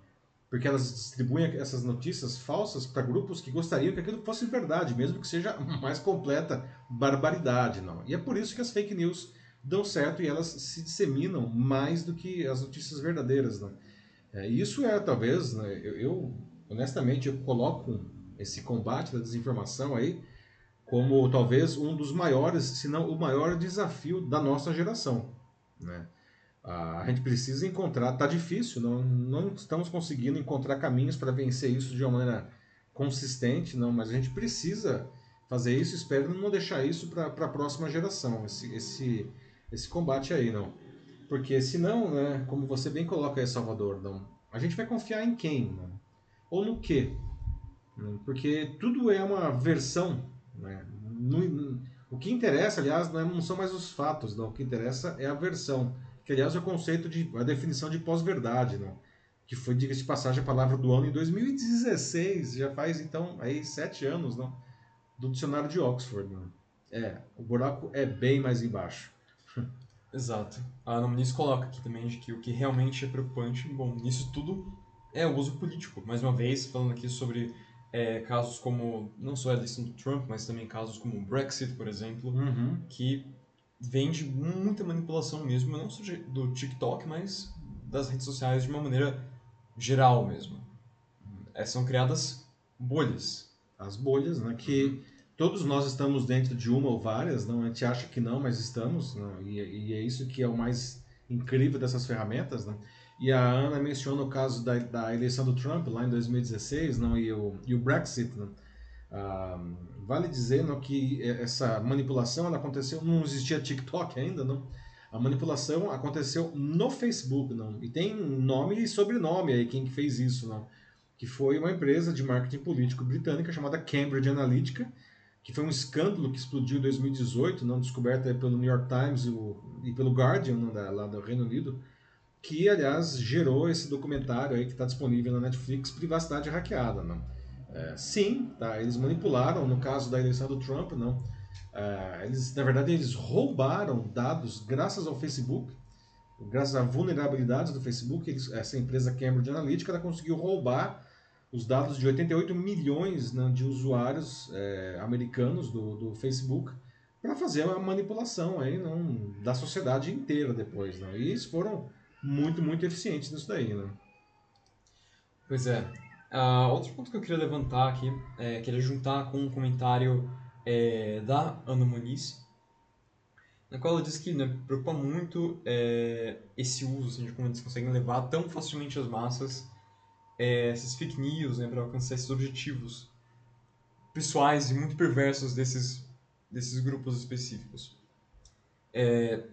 Porque elas distribuem essas notícias falsas para grupos que gostariam que aquilo fosse verdade, mesmo que seja mais completa barbaridade, não. E é por isso que as fake news dão certo e elas se disseminam mais do que as notícias verdadeiras, né? É, isso é talvez, né, eu, eu honestamente eu coloco esse combate da desinformação aí como talvez um dos maiores, se não o maior desafio da nossa geração. Né? A gente precisa encontrar, está difícil, não, não estamos conseguindo encontrar caminhos para vencer isso de uma maneira consistente, não, mas a gente precisa fazer isso, espero não deixar isso para a próxima geração, esse, esse, esse combate aí, não. Porque senão, né, como você bem coloca aí, Salvador, não, a gente vai confiar em quem? Não? Ou no quê? Porque tudo é uma versão né? No, o que interessa, aliás, não, é, não, são mais os fatos, não. o que interessa é a versão, que aliás é o conceito de a definição de pós-verdade, não. que foi, diga-se de passagem, a palavra do ano em 2016, já faz então aí sete anos, não, do dicionário de Oxford. Não. É, o buraco é bem mais embaixo. Exato. A Ana Muniz coloca aqui também de que o que realmente é preocupante, bom, nisso tudo é o uso político. Mais uma vez, falando aqui sobre é, casos como, não só a eleição do Trump, mas também casos como o Brexit, por exemplo, uhum. que vem de muita manipulação mesmo, não só do TikTok, mas das redes sociais de uma maneira geral mesmo. É, são criadas bolhas. As bolhas, né, que todos nós estamos dentro de uma ou várias, não, a gente acha que não, mas estamos, né, e, e é isso que é o mais incrível dessas ferramentas, né? E a Ana menciona o caso da, da eleição do Trump lá em 2016 não, e, o, e o Brexit. Não? Ah, vale dizer não, que essa manipulação ela aconteceu, não existia TikTok ainda, não? A manipulação aconteceu no Facebook, não? E tem nome e sobrenome aí quem que fez isso, não? Que foi uma empresa de marketing político britânica chamada Cambridge Analytica, que foi um escândalo que explodiu em 2018, não descoberta pelo New York Times e pelo Guardian, da, lá do Reino Unido que aliás gerou esse documentário aí que está disponível na Netflix, Privacidade Hackeada, não? É, sim, tá? Eles manipularam no caso da eleição do Trump, não? É, eles, na verdade, eles roubaram dados graças ao Facebook, graças a vulnerabilidades do Facebook. Eles, essa empresa Cambridge Analytica ela conseguiu roubar os dados de 88 milhões né, de usuários é, americanos do, do Facebook para fazer uma manipulação aí, não, da sociedade inteira depois. Não? E eles foram muito, muito eficientes nisso daí, né? Pois é. Uh, outro ponto que eu queria levantar aqui, é, queria juntar com um comentário é, da Ana Muniz, na qual ela diz que né, preocupa muito é, esse uso, assim, de como eles conseguem levar tão facilmente as massas é, fake news né, para alcançar esses objetivos pessoais e muito perversos desses desses grupos específicos. É,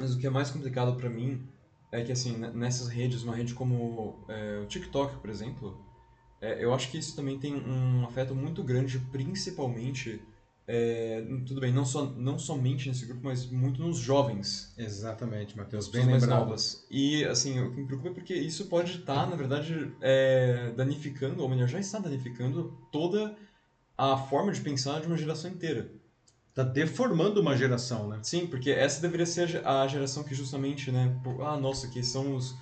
mas o que é mais complicado para mim é que, assim, nessas redes, uma rede como é, o TikTok, por exemplo, é, eu acho que isso também tem um afeto muito grande, principalmente, é, tudo bem, não, só, não somente nesse grupo, mas muito nos jovens. Exatamente, Matheus, bem mais novas. E, assim, o que me preocupa é porque isso pode estar, na verdade, é, danificando, ou melhor, já está danificando toda a forma de pensar de uma geração inteira. Está deformando uma geração, né? Sim, porque essa deveria ser a geração que justamente, né, por, ah, nossa, que são os,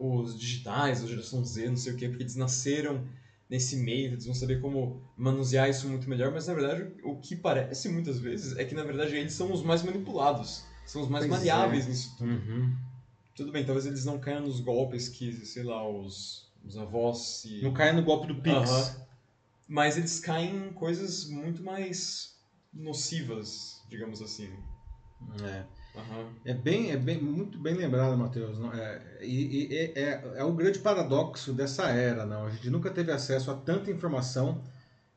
os digitais, a geração Z, não sei o quê, porque eles nasceram nesse meio, eles vão saber como manusear isso muito melhor, mas na verdade o que parece muitas vezes é que na verdade eles são os mais manipulados, são os mais pois maleáveis é. nisso tudo. Uhum. Tudo bem, talvez eles não caiam nos golpes que, sei lá, os, os avós se... Não caem no golpe do Pix. Uhum. Mas eles caem em coisas muito mais nocivas, digamos assim. É. Uhum. É bem, é bem, muito bem lembrado, Matheus. É, e, e é, é, o grande paradoxo dessa era, não? A gente nunca teve acesso a tanta informação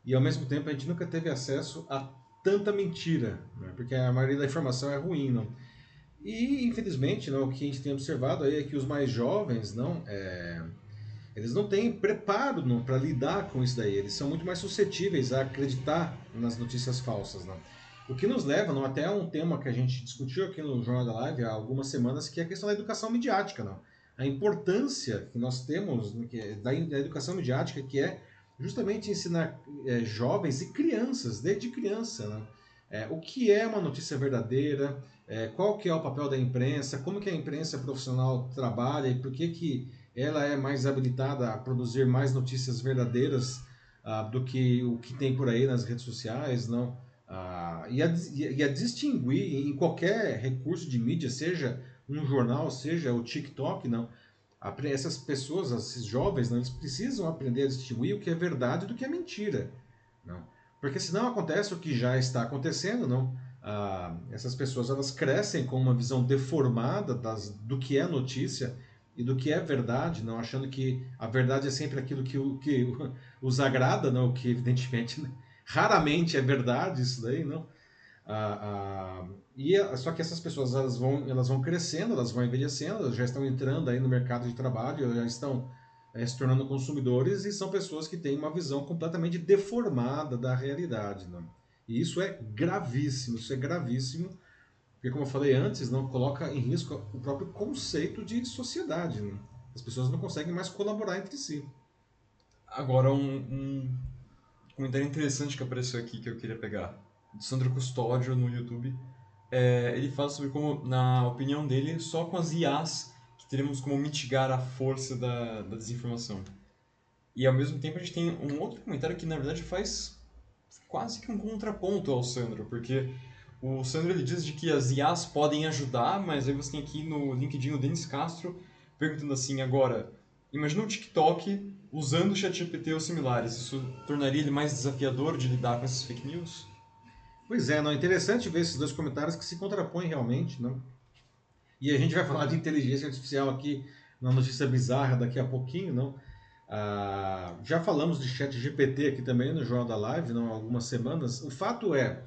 e ao mesmo tempo a gente nunca teve acesso a tanta mentira, né? porque a maioria da informação é ruim, não? E infelizmente, não, o que a gente tem observado aí é que os mais jovens, não, é, eles não têm preparo para lidar com isso daí. Eles são muito mais suscetíveis a acreditar nas notícias falsas. Não? O que nos leva não, até um tema que a gente discutiu aqui no Jornal da Live há algumas semanas, que é a questão da educação midiática. Não? A importância que nós temos né, é da, educação midiática, que é justamente ensinar é, jovens e crianças, desde criança, não? É, o que é uma notícia verdadeira, é, qual que é o papel da imprensa, como que a imprensa profissional trabalha e por que que ela é mais habilitada a produzir mais notícias verdadeiras uh, do que o que tem por aí nas redes sociais, não? Uh, e, a, e a distinguir em qualquer recurso de mídia, seja um jornal, seja o TikTok, não? Essas pessoas, esses jovens, não, eles precisam aprender a distinguir o que é verdade do que é mentira, não? Porque senão acontece o que já está acontecendo, não? Ah, essas pessoas elas crescem com uma visão deformada das, do que é notícia e do que é verdade, não achando que a verdade é sempre aquilo que, que os agrada, não, que evidentemente né, raramente é verdade isso daí, não. Ah, ah, e só que essas pessoas elas vão elas vão crescendo, elas vão envelhecendo, elas já estão entrando aí no mercado de trabalho, já estão é, se tornando consumidores e são pessoas que têm uma visão completamente deformada da realidade, não. E isso é gravíssimo, isso é gravíssimo porque, como eu falei antes, não coloca em risco o próprio conceito de sociedade. Né? As pessoas não conseguem mais colaborar entre si. Agora, um, um comentário interessante que apareceu aqui que eu queria pegar. Do Sandro Custódio no YouTube. É, ele fala sobre como, na opinião dele, só com as IAs que teremos como mitigar a força da, da desinformação. E ao mesmo tempo a gente tem um outro comentário que na verdade faz quase que um contraponto ao Sandro, porque o Sandro ele diz de que as IAs podem ajudar, mas aí você tem aqui no LinkedIn o Denis Castro perguntando assim, agora, imagina um TikTok usando o ChatGPT ou similares, isso tornaria ele mais desafiador de lidar com essas fake news? Pois é, não é interessante ver esses dois comentários que se contrapõem realmente, não? E a gente vai falar de inteligência artificial aqui na notícia bizarra daqui a pouquinho, não? Ah, já falamos de ChatGPT aqui também no Jornal da Live, não, há algumas semanas. O fato é,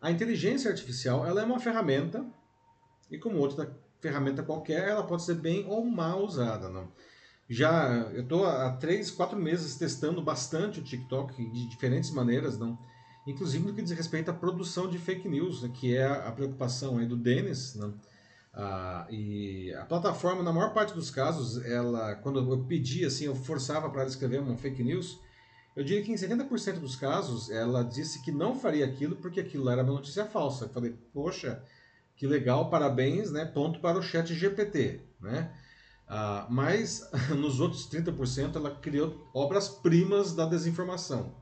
a inteligência artificial ela é uma ferramenta e como outra ferramenta qualquer, ela pode ser bem ou mal usada. Não? Já eu estou há três, quatro meses testando bastante o TikTok de diferentes maneiras, não? inclusive no que diz respeito à produção de fake news, né? que é a preocupação aí do Denis. Não? Ah, e a plataforma, na maior parte dos casos, ela, quando eu pedi, assim, eu forçava para ela escrever uma fake news, eu diria que em 70% dos casos ela disse que não faria aquilo porque aquilo era uma notícia falsa. Eu falei, poxa, que legal, parabéns, né? Ponto para o chat GPT, né? Ah, mas nos outros 30% ela criou obras-primas da desinformação.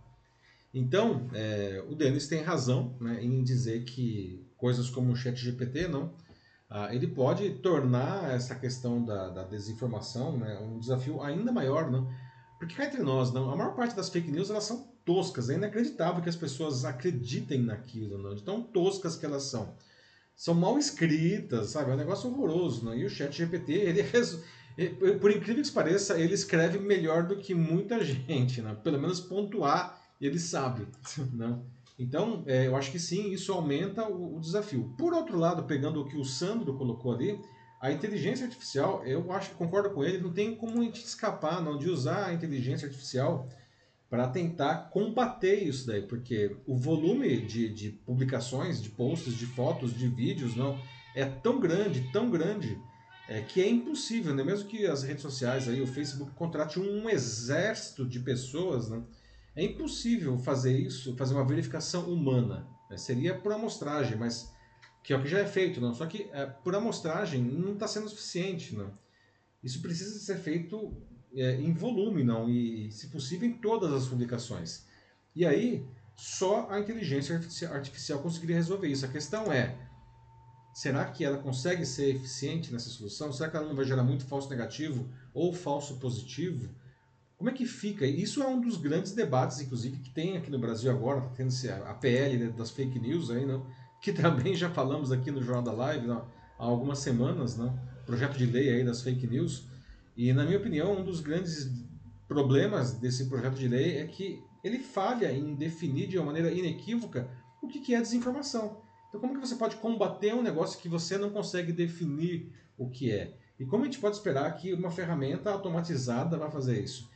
Então, é, o Denis tem razão né, em dizer que coisas como o chat GPT, não, ah, ele pode tornar essa questão da, da desinformação né, um desafio ainda maior, não? Porque entre nós, não, a maior parte das fake news elas são toscas. É inacreditável que as pessoas acreditem naquilo, não, de tão toscas que elas são. São mal escritas, sabe? É um negócio horroroso. Não? E o chat GPT, ele por incrível que pareça, ele escreve melhor do que muita gente. Não? Pelo menos pontuar, ele sabe. Não? Então, é, eu acho que sim, isso aumenta o, o, desafio. Por outro lado, pegando o que o Sandro colocou ali, a inteligência artificial, eu acho que concordo com ele, não tem como a gente escapar não de usar a inteligência artificial para tentar combater isso daí, porque o volume de, de publicações, de posts, de fotos, de vídeos, não é tão grande, tão grande, é, que é impossível, né? mesmo que as redes sociais, aí, o Facebook contrate um exército de pessoas, né? é impossível fazer isso, fazer uma verificação humana. Né? Seria por amostragem, mas que é o que já é feito, não. Só que é, por amostragem não está sendo suficiente, não. Isso precisa ser feito é, em volume, não, e se possível em todas as publicações. E aí só a inteligência artificial conseguiria resolver isso. A questão é Será que ela consegue ser eficiente nessa solução? Será que ela não vai gerar muito falso negativo ou falso positivo? Como é que fica? Isso é um dos grandes debates, inclusive, que tem aqui no Brasil agora, tá tendo a PL das fake news aí, não? que também já falamos aqui no Jornal da Live não? há algumas semanas, não? projeto de lei aí das fake news. E, na minha opinião, um dos grandes problemas desse projeto de lei é que ele falha em definir de uma maneira inequívoca o que é desinformação. Então, como que você pode combater um negócio que você não consegue definir o que é? E como a gente pode esperar que uma ferramenta automatizada vai fazer isso?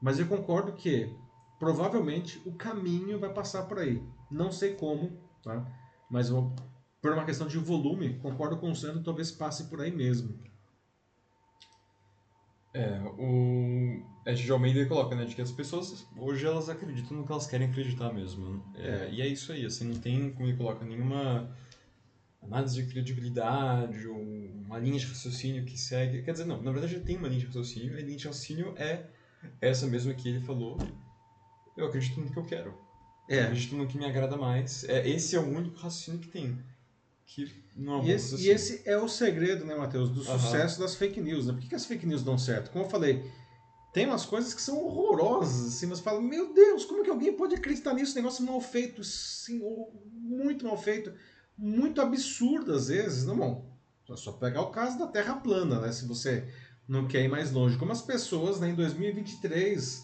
Mas eu concordo que provavelmente o caminho vai passar por aí. Não sei como, tá? mas eu, por uma questão de volume, concordo com o Sandro, talvez passe por aí mesmo. É, o Ed de Almeida coloca, né, de que as pessoas hoje elas acreditam no que elas querem acreditar mesmo. Né? É, é. E é isso aí, assim, não tem, como ele coloca, nenhuma análise de credibilidade ou uma linha de raciocínio que segue. Quer dizer, não, na verdade tem uma linha de raciocínio, e a linha de raciocínio é essa mesma que ele falou. Eu acredito no que eu quero. É. Eu acredito no que me agrada mais. É, esse é o único raciocínio que tem. Que não, e, esse, assim. e esse é o segredo, né, Matheus, do sucesso das fake news. Né? Por que, que as fake news dão certo? Como eu falei, tem umas coisas que são horrorosas, assim, mas fala, meu Deus, como que alguém pode acreditar nisso? Negócio mal feito, sim, muito mal feito, muito absurdo às vezes. Não, bom, é só pegar o caso da Terra plana, né? Se você não quer ir mais longe. Como as pessoas, né, em 2023,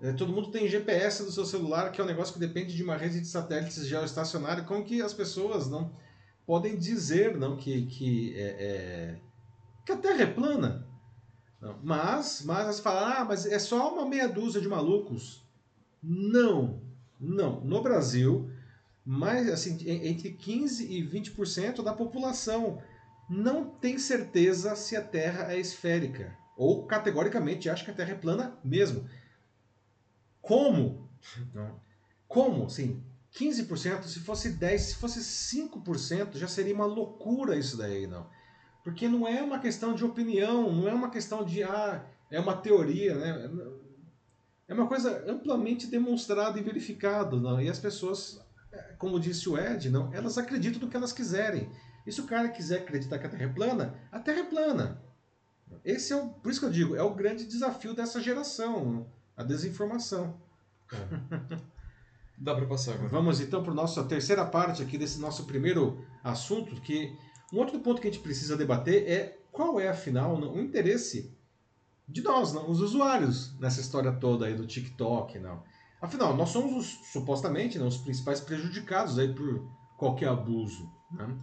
é, todo mundo tem GPS do seu celular, que é um negócio que depende de uma rede de satélites geoestacionária, como que as pessoas não podem dizer não que, que, é, é, que a Terra é plana. Não. Mas, mas elas falam, ah, mas é só uma meia dúzia de malucos. Não, não. No Brasil, mais, assim, entre 15% e 20% da população não tem certeza se a Terra é esférica. Ou categoricamente acha que a Terra é plana mesmo. Como? Como? Sim, 15%, se fosse 10%, se fosse 5%, já seria uma loucura isso daí, não. Porque não é uma questão de opinião, não é uma questão de, ah, é uma teoria, né? É uma coisa amplamente demonstrada e verificada, não. E as pessoas, como disse o Ed, não, elas acreditam no que elas quiserem. E se o cara quiser acreditar que a Terra é plana, a Terra é plana. Esse é o, por isso que eu digo, é o grande desafio dessa geração, a desinformação. É. Dá para passar agora. Vamos então para a nossa terceira parte aqui desse nosso primeiro assunto, que um outro ponto que a gente precisa debater é qual é, afinal, o interesse de nós, não, os usuários, nessa história toda aí do TikTok. Não. Afinal, nós somos os, supostamente não, os principais prejudicados aí por qualquer abuso. Né?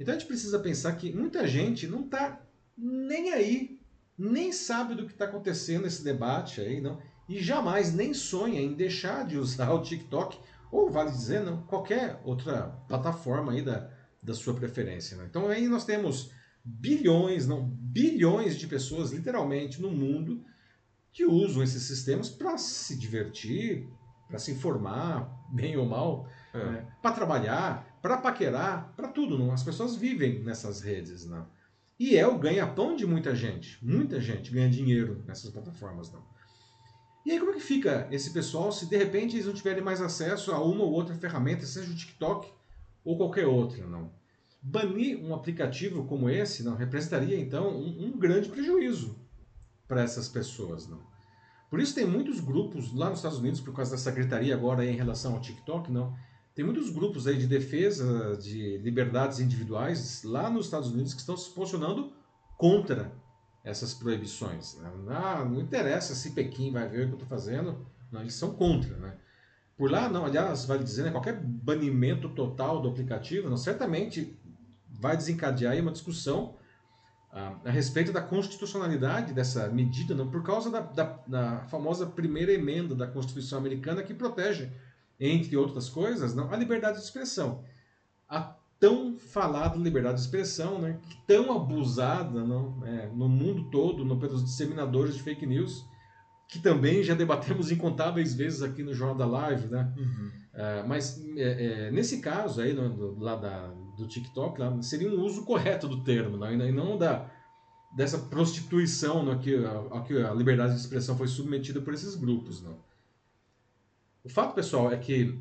Então a gente precisa pensar que muita gente não está nem aí, nem sabe do que está acontecendo nesse debate aí, não e jamais nem sonha em deixar de usar o TikTok ou, vale dizer, não, qualquer outra plataforma aí da, da sua preferência. Né? Então aí nós temos bilhões, não, bilhões de pessoas, literalmente, no mundo que usam esses sistemas para se divertir, para se informar, bem ou mal, é. né? para trabalhar, para paquerar, para tudo. Não? As pessoas vivem nessas redes. Não? E é o ganha-pão de muita gente. Muita gente ganha dinheiro nessas plataformas. Não? E aí como é que fica esse pessoal se de repente eles não tiverem mais acesso a uma ou outra ferramenta, seja o TikTok ou qualquer outra, não? Banir um aplicativo como esse não representaria então um, um grande prejuízo para essas pessoas, não? Por isso tem muitos grupos lá nos Estados Unidos, por causa dessa gritaria agora em relação ao TikTok, não? Tem muitos grupos aí de defesa de liberdades individuais lá nos Estados Unidos que estão se posicionando contra essas proibições. Né? Ah, não interessa se Pequim vai ver o que eu estou fazendo, não, eles são contra. Né? por lá, não, aliás, vale dizer, né, qualquer banimento total do aplicativo, não, certamente vai desencadear uma discussão ah, a respeito da constitucionalidade dessa medida, não, por causa da, da, da, famosa primeira emenda da Constituição Americana que protege, entre outras coisas, não, a liberdade de expressão. A tão falada liberdade de expressão, né, tão abusada não, é, no mundo todo não, pelos disseminadores de fake news, que também já debatemos incontáveis vezes aqui no Jornal da Live, né? Uhum. É, mas é, é, nesse caso aí, no, do, lá da, do TikTok, lá, seria um uso correto do termo, né? e não da, dessa prostituição né, que, a, a, que a liberdade de expressão foi submetida por esses grupos. Né? O fato, pessoal, é que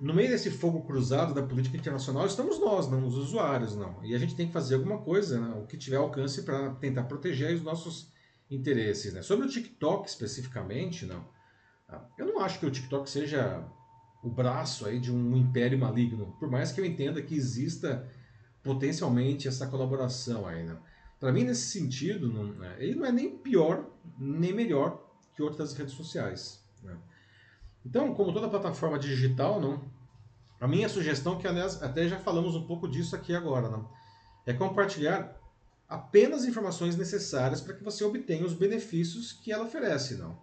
no meio desse fogo cruzado da política internacional estamos nós, não os usuários, não. E a gente tem que fazer alguma coisa, né, o que tiver alcance para tentar proteger os nossos interesses. Né? Sobre o TikTok especificamente, não. Ah, eu não acho que o TikTok seja o braço aí de um império maligno, por mais que eu entenda que exista potencialmente essa colaboração aí. Né? Para mim, nesse sentido, não, né, ele não é nem pior nem melhor que outras redes sociais. Né? Então, como toda plataforma digital, não, a minha sugestão, que aliás até já falamos um pouco disso aqui agora, não, é compartilhar apenas informações necessárias para que você obtenha os benefícios que ela oferece, não.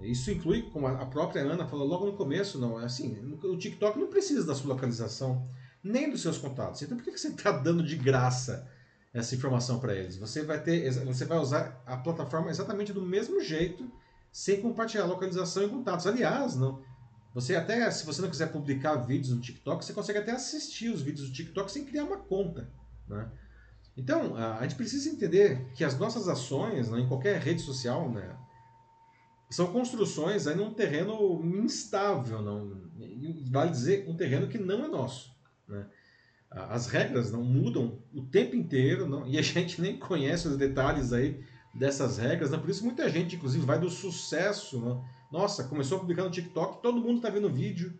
Isso inclui, como a própria Ana falou logo no começo, não, é assim, o TikTok não precisa da sua localização, nem dos seus contatos. Então por que você está dando de graça essa informação para eles? Você vai ter, você vai usar a plataforma exatamente do mesmo jeito, sem compartilhar localização e contatos. Aliás, não, você até, se você não quiser publicar vídeos no TikTok, você consegue até assistir os vídeos do TikTok sem criar uma conta, né? Então, a gente precisa entender que as nossas ações, né, em qualquer rede social, né, são construções aí num terreno instável, não, vale dizer, um terreno que não é nosso. Né? As regras não mudam o tempo inteiro não, e a gente nem conhece os detalhes aí dessas regras. Não, por isso muita gente, inclusive, vai do sucesso. Não? Nossa, começou a publicar no TikTok, todo mundo está vendo vídeo,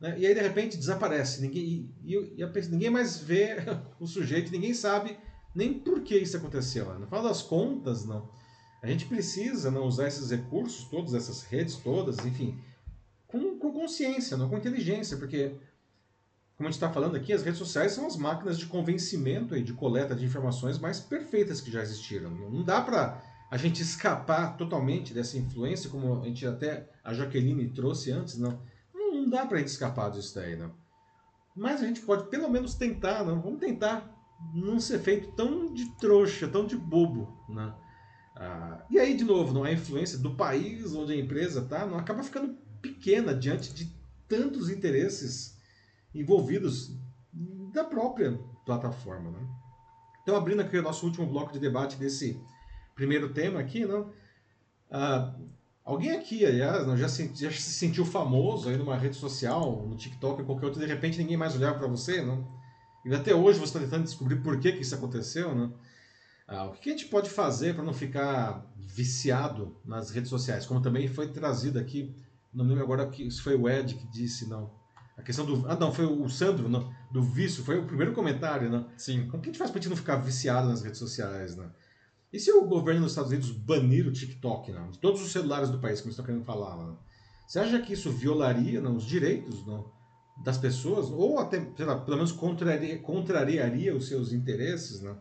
né? E aí, de repente, desaparece. Ninguém, e, e, e ninguém mais vê o sujeito, ninguém sabe nem por que isso aconteceu. Né? No final das contas, não. A gente precisa não usar esses recursos, todas essas redes todas, enfim, com, com consciência, não com inteligência, porque, como a gente está falando aqui, as redes sociais são as máquinas de convencimento e de coleta de informações mais perfeitas que já existiram. Não dá para a gente escapar totalmente dessa influência, como a gente até a Jaqueline trouxe antes, não não dá pra gente escapar disso daí, não. Mas a gente pode pelo menos tentar, não? Vamos tentar não ser feito tão de trouxa, tão de bobo, né? Ah, e aí, de novo, não é a influência do país onde a empresa está, não acaba ficando pequena diante de tantos interesses envolvidos da própria plataforma, né? Então, abrindo aqui o nosso último bloco de debate desse primeiro tema aqui, não? Ah, Alguém aqui, aliás, já, se, já se sentiu famoso aí numa rede social, no TikTok ou qualquer outra, de repente ninguém mais olhava para você, não? E até hoje você está tentando descobrir por que, que isso aconteceu, né? Ah, o que a gente pode fazer para não ficar viciado nas redes sociais? Como também foi trazido aqui, não lembro agora se foi o Ed que disse, não. A questão do. Ah, não, foi o Sandro, não, do vício, foi o primeiro comentário, né? Sim. Como que a gente faz para a gente não ficar viciado nas redes sociais, né? E se o governo dos Estados Unidos banir o TikTok, de todos os celulares do país, como estão querendo falar, não, você acha que isso violaria não, os direitos não, das pessoas? Ou até, sei lá, pelo menos contraria, contrariaria os seus interesses? Não?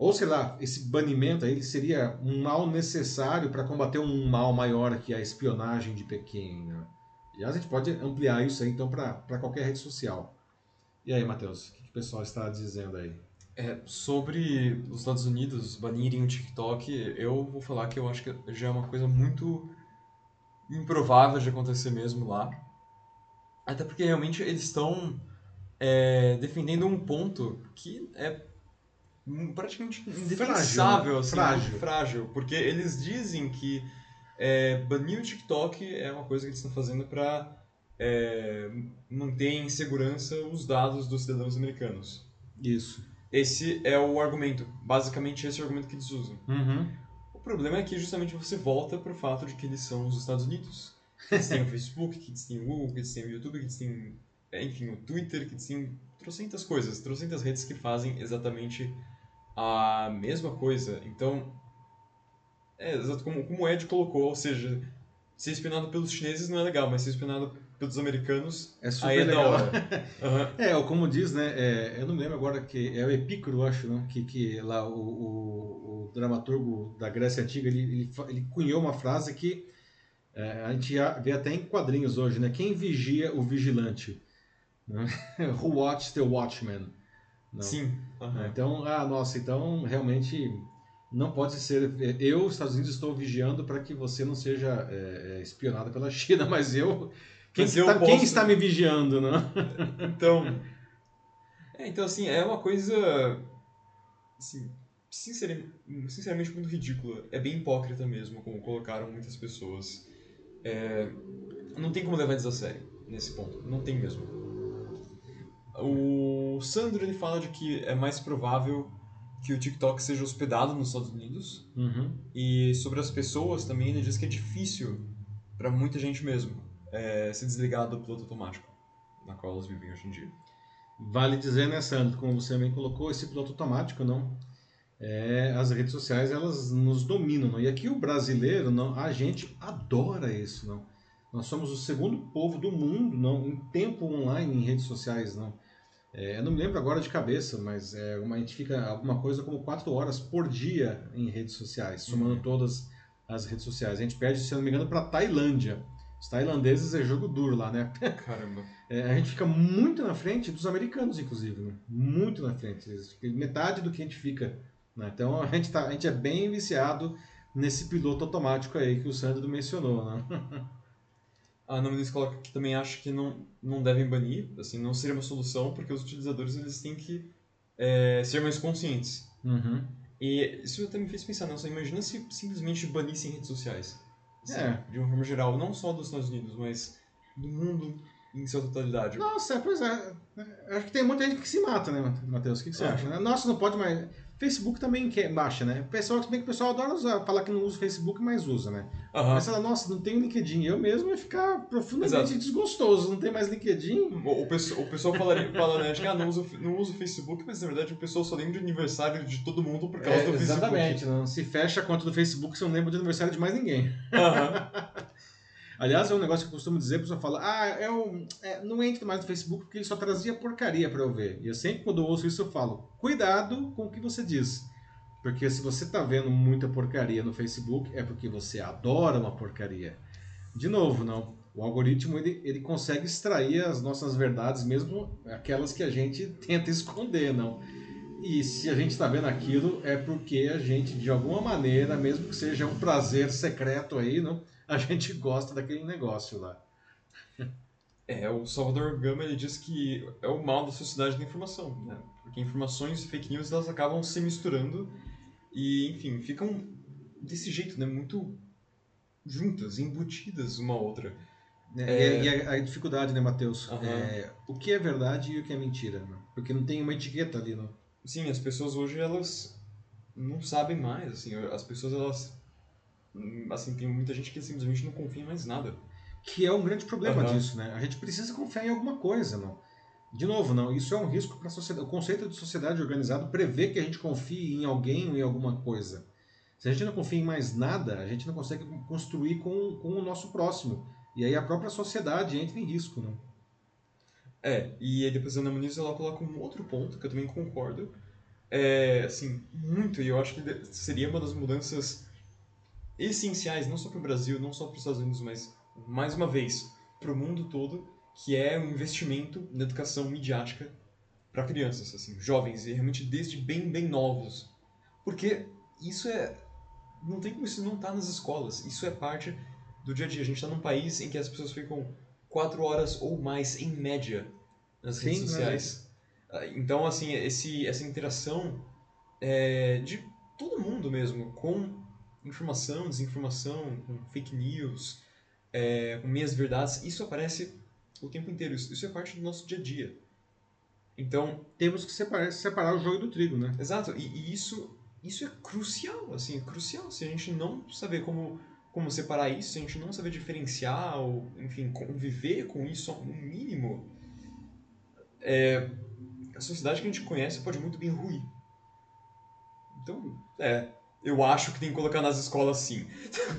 Ou, sei lá, esse banimento aí seria um mal necessário para combater um mal maior que a espionagem de Pequim. Né? E a gente pode ampliar isso aí, então, para qualquer rede social. E aí, Matheus, o que, que o pessoal está dizendo aí? É, sobre os Estados Unidos banirem o TikTok, eu vou falar que eu acho que já é uma coisa muito improvável de acontecer mesmo lá. Até porque realmente eles estão é, defendendo um ponto que é praticamente indefensável, assim, frágil. frágil. Porque eles dizem que é, banir o TikTok é uma coisa que eles estão fazendo para é, manter em segurança os dados dos cidadãos americanos. Isso. Esse é o argumento. Basicamente, esse é o argumento que eles usam. Uhum. O problema é que justamente você volta para o fato de que eles são os Estados Unidos. Que eles têm o Facebook, que eles têm o Google, que eles têm o YouTube, que eles têm, enfim, o Twitter, que eles têm trocentas coisas, trocentas redes que fazem exatamente a mesma coisa. Então, é exato como, como o Ed colocou, ou seja, ser espionado pelos chineses não é legal, mas ser espionado pelos americanos É super aí é legal. da hora. Aham. É, como diz, né? é, eu não me lembro agora que é o Epícoro, acho, né? Que, que lá o, o, o dramaturgo da Grécia Antiga ele, ele, ele cunhou uma frase que é, a gente vê até em quadrinhos hoje, né? Quem vigia o vigilante? Né? Who watches the watchman? Não. Sim. aham. Então, ah, nossa, então realmente não pode ser. Eu, Estados Unidos, estou vigiando para que você não seja é, é, espionado pela China, mas eu. Quem, Mas que eu tá- quem posso- está me vigiando, né? Então. É, então, assim, é uma coisa. Assim, sinceramente, sinceramente muito ridícula. É bem hipócrita mesmo, como colocaram muitas pessoas. É, não tem como levar eles a sério nesse ponto. Não tem mesmo. O Sandro ele fala de que é mais provável que o TikTok seja hospedado nos Estados Unidos. Uhum. E sobre as pessoas também, ele diz que é difícil para muita gente mesmo é, se desligar do piloto automático na qual elas vivem hoje em dia. Vale dizer, né, Sandro, como você bem colocou, esse piloto automático, não? É, as redes sociais, elas nos dominam, não? E aqui o brasileiro, não, a gente adora isso, não? Nós somos o segundo povo do mundo, não, em tempo online em redes sociais, não? É, eu não me lembro agora de cabeça, mas é, uma, a gente fica alguma coisa como quatro horas por dia em redes sociais, somando Uhum. todas as redes sociais. A gente perde, se não me engano, para Tailândia. Os tailandeses é jogo duro lá, né? Caramba. É, a gente fica muito na frente dos americanos, inclusive, né? Muito na frente. Metade do que a gente fica. né? Então a gente, tá, a gente é bem viciado nesse piloto automático aí que o Sandro mencionou, né? A Muniz coloca que também acha que não, não devem banir, assim, não seria uma solução, porque os utilizadores eles têm que é, ser mais conscientes. Uhum. E isso até me fez pensar, nossa, imagina se simplesmente banissem redes sociais. Assim, É. De uma forma geral, não só dos Estados Unidos, mas do mundo em sua totalidade. Nossa, pois é. Acho que tem muita gente que se mata, né, Matheus? O que, que você É. acha? Né? Nossa, não pode mais. Facebook também quer, baixa, né? O pessoal, bem que o pessoal adora usar, falar que não usa o Facebook, mas usa, né? Aham. Mas ela, nossa, não tem LinkedIn. Eu mesmo ia ficar profundamente Exato. desgostoso. Não tem mais LinkedIn. O, o, pessoal, o pessoal falaria, fala, né, de que ah, não usa, não usa o Facebook, mas na verdade o pessoal só lembra de aniversário de todo mundo por causa É, do Facebook. exatamente, não se fecha a conta do Facebook, você não lembra de aniversário de mais ninguém. Aham. Aliás, é um negócio que eu costumo dizer, a pessoa fala, ah, eu é, não entro mais no Facebook porque ele só trazia porcaria pra eu ver. E eu sempre, quando eu ouço isso, eu falo, cuidado com o que você diz. Porque se você tá vendo muita porcaria no Facebook, é porque você adora uma porcaria. De novo, não. O algoritmo, ele, ele consegue extrair as nossas verdades, mesmo aquelas que a gente tenta esconder, não. E se a gente está vendo aquilo, é porque a gente, de alguma maneira, mesmo que seja um prazer secreto aí, não, a gente gosta daquele negócio lá. É, o Salvador Gama ele diz que é o mal da sociedade da informação, né? Porque informações e fake news elas acabam se misturando e, enfim, ficam desse jeito, né? Muito juntas, embutidas uma outra. É, E, a, a dificuldade, né, Matheus? Aham. É, o que é verdade e o que é mentira. Né? Porque não tem uma etiqueta ali. Não. Sim, as pessoas hoje elas não sabem mais, assim, as pessoas elas assim, tem muita gente que simplesmente não confia em mais nada. Que é um grande problema Aham. disso, né? A gente precisa confiar em alguma coisa, não. De novo, não. Isso é um risco para a sociedade. O conceito de sociedade organizada prevê que a gente confie em alguém ou em alguma coisa. Se a gente não confia em mais nada, a gente não consegue construir com, com o nosso próximo. E aí a própria sociedade entra em risco, não? É, e aí depois a Ana Muniz ela coloca um outro ponto que eu também concordo. É, assim, muito, e eu acho que seria uma das mudanças essenciais, não só para o Brasil, não só para os Estados Unidos, mas, mais uma vez, para o mundo todo, que é o investimento na educação midiática para crianças, assim, jovens, e realmente desde bem, bem novos. Porque isso é... Não tem como isso não estar nas escolas, isso é parte do dia a dia. A gente está num país em que as pessoas ficam quatro horas ou mais, em média, nas Sim, redes né? sociais. Ah, Então, assim, esse, essa interação é, de todo mundo mesmo, com informação, desinformação, com fake news, é, com meias verdades, isso aparece o tempo inteiro. Isso, isso é parte do nosso dia a dia. Então, Temos que separar, separar o joio do trigo, né? exato, e, e isso, isso é crucial, assim, é crucial. Se a gente não saber como, como separar isso, se a gente não saber diferenciar, ou, enfim, conviver com isso no mínimo, é, a sociedade que a gente conhece pode muito bem ruir. Então, é, eu acho que tem que colocar nas escolas sim.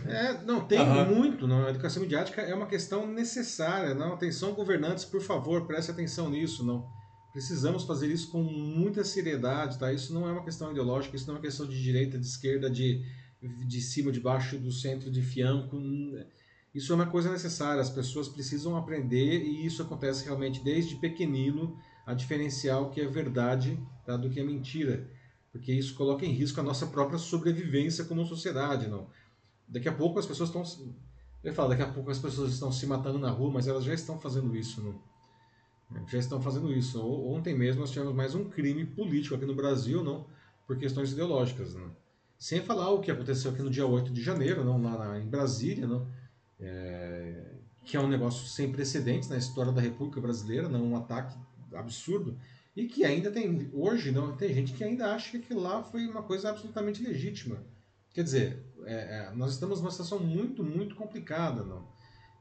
É, não, tem uhum. muito. Não. A educação midiática é uma questão necessária. Não. Atenção, governantes, por favor, preste atenção nisso. Não. Precisamos fazer isso com muita seriedade. Tá? Isso não é uma questão ideológica, isso não é uma questão de direita, de esquerda, de, de cima, de baixo, do centro, de fianco. Isso é uma coisa necessária. As pessoas precisam aprender e isso acontece realmente desde pequenino a diferenciar o que é verdade tá, do que é mentira porque isso coloca em risco a nossa própria sobrevivência como sociedade, não. Daqui a pouco as pessoas estão, eu falo, daqui a pouco as pessoas estão se matando na rua, mas elas já estão fazendo isso, não. Já estão fazendo isso. Ontem mesmo nós tivemos mais um crime político aqui no Brasil, não, por questões ideológicas, não. Sem falar o que aconteceu aqui no dia 8 de janeiro, não, lá na, em Brasília, não, é, que é um negócio sem precedentes na história da República Brasileira, não, um ataque absurdo e que ainda tem, hoje, não tem gente que ainda acha que aquilo lá foi uma coisa absolutamente legítima. Quer dizer, é, é, nós estamos numa situação muito, muito complicada. Não?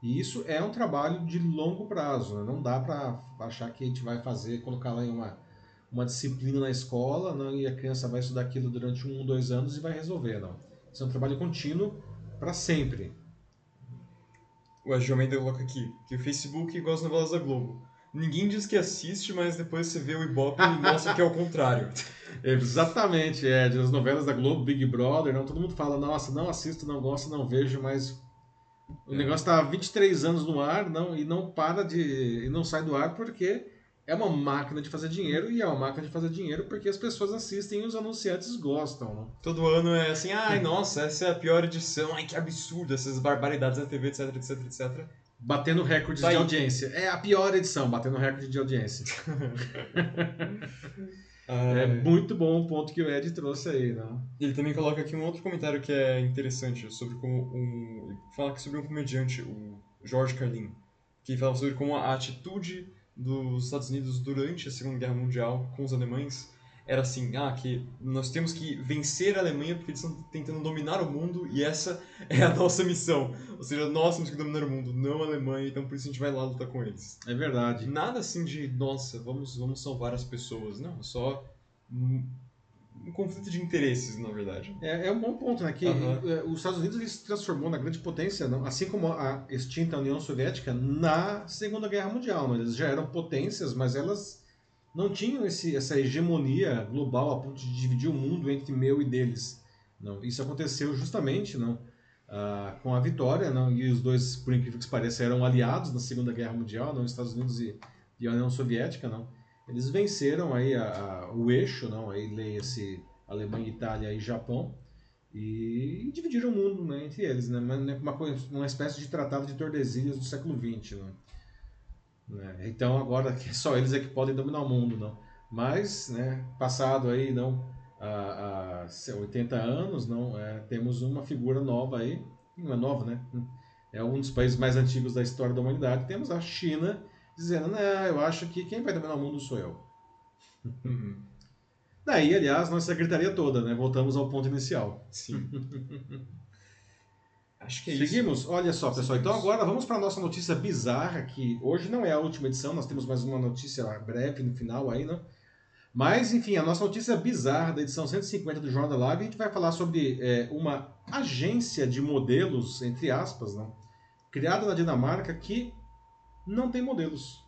E isso é um trabalho de longo prazo. Né? Não dá para achar que a gente vai fazer, colocar lá em uma, uma disciplina na escola não? e a criança vai estudar aquilo durante um, dois anos e vai resolver. Não. Isso é um trabalho contínuo para sempre. O Agilmenda coloca aqui que o Facebook igual as novelas da Globo Ninguém diz que assiste, mas depois você vê o Ibope e mostra que é o contrário. Exatamente, é. Das novelas da Globo, Big Brother, não, todo mundo fala, nossa, não assisto, não gosto, não vejo, mas o é. negócio está há 23 anos no ar não, e não para de. e não sai do ar porque é uma máquina de fazer dinheiro e é uma máquina de fazer dinheiro porque as pessoas assistem e os anunciantes gostam. Não? Todo ano é assim, ai nossa, essa é a pior edição, ai que absurdo, essas barbaridades da TV, etc, etc, etc. Batendo recordes tá de audiência. É a pior edição, batendo recorde de audiência. ah, é, é muito bom o ponto que o Ed trouxe aí, né? Ele também coloca aqui um outro comentário que é interessante sobre como um. Ele fala sobre um comediante, o George Carlin, que fala sobre como a atitude dos Estados Unidos durante a Segunda Guerra Mundial com os alemães era assim, ah, que nós temos que vencer a Alemanha porque eles estão tentando dominar o mundo e essa é a nossa missão. Ou seja, nós temos que dominar o mundo, não a Alemanha, então por isso a gente vai lá lutar com eles. É verdade. Nada assim de, nossa, vamos, vamos salvar as pessoas. Não, é só um, um conflito de interesses, na verdade. É, é um bom ponto, né? Que uhum. os Estados Unidos se transformou na grande potência, assim como a extinta União Soviética, na Segunda Guerra Mundial. Não? Eles já eram potências, mas elas não tinham esse, essa hegemonia global a ponto de dividir o mundo entre meu e deles. Não, isso aconteceu justamente não, ah, com a vitória, não, e os dois, por incrível que pareça, eram aliados na Segunda Guerra Mundial, não, Estados Unidos e, e a União Soviética, não. Eles venceram aí a, a, o eixo, não, aí leia-se Alemanha, Itália e Japão, e, dividiram o mundo né, entre eles, né, uma, coisa, uma espécie de tratado de Tordesilhas do século XX. Não. Né? Então agora só eles é que podem dominar o mundo, não. Mas, né, passado aí não a, a 80 anos, não é, temos uma figura nova aí, não é nova, né? É um dos países mais antigos da história da humanidade. Temos a China dizendo, não, eu acho que quem vai dominar o mundo sou eu. Daí, aliás, nossa gritaria toda, né? Voltamos ao ponto inicial. Sim. Acho que é Seguimos? Isso. Olha só, pessoal. Seguimos. Então agora vamos para a nossa notícia bizarra, que hoje não é a última edição, nós temos mais uma notícia breve no final aí, né? Mas, enfim, a nossa notícia bizarra da edição 150 do Jornal da Live, a gente vai falar sobre é, uma agência de modelos, entre aspas, não? criada na Dinamarca, que não tem modelos.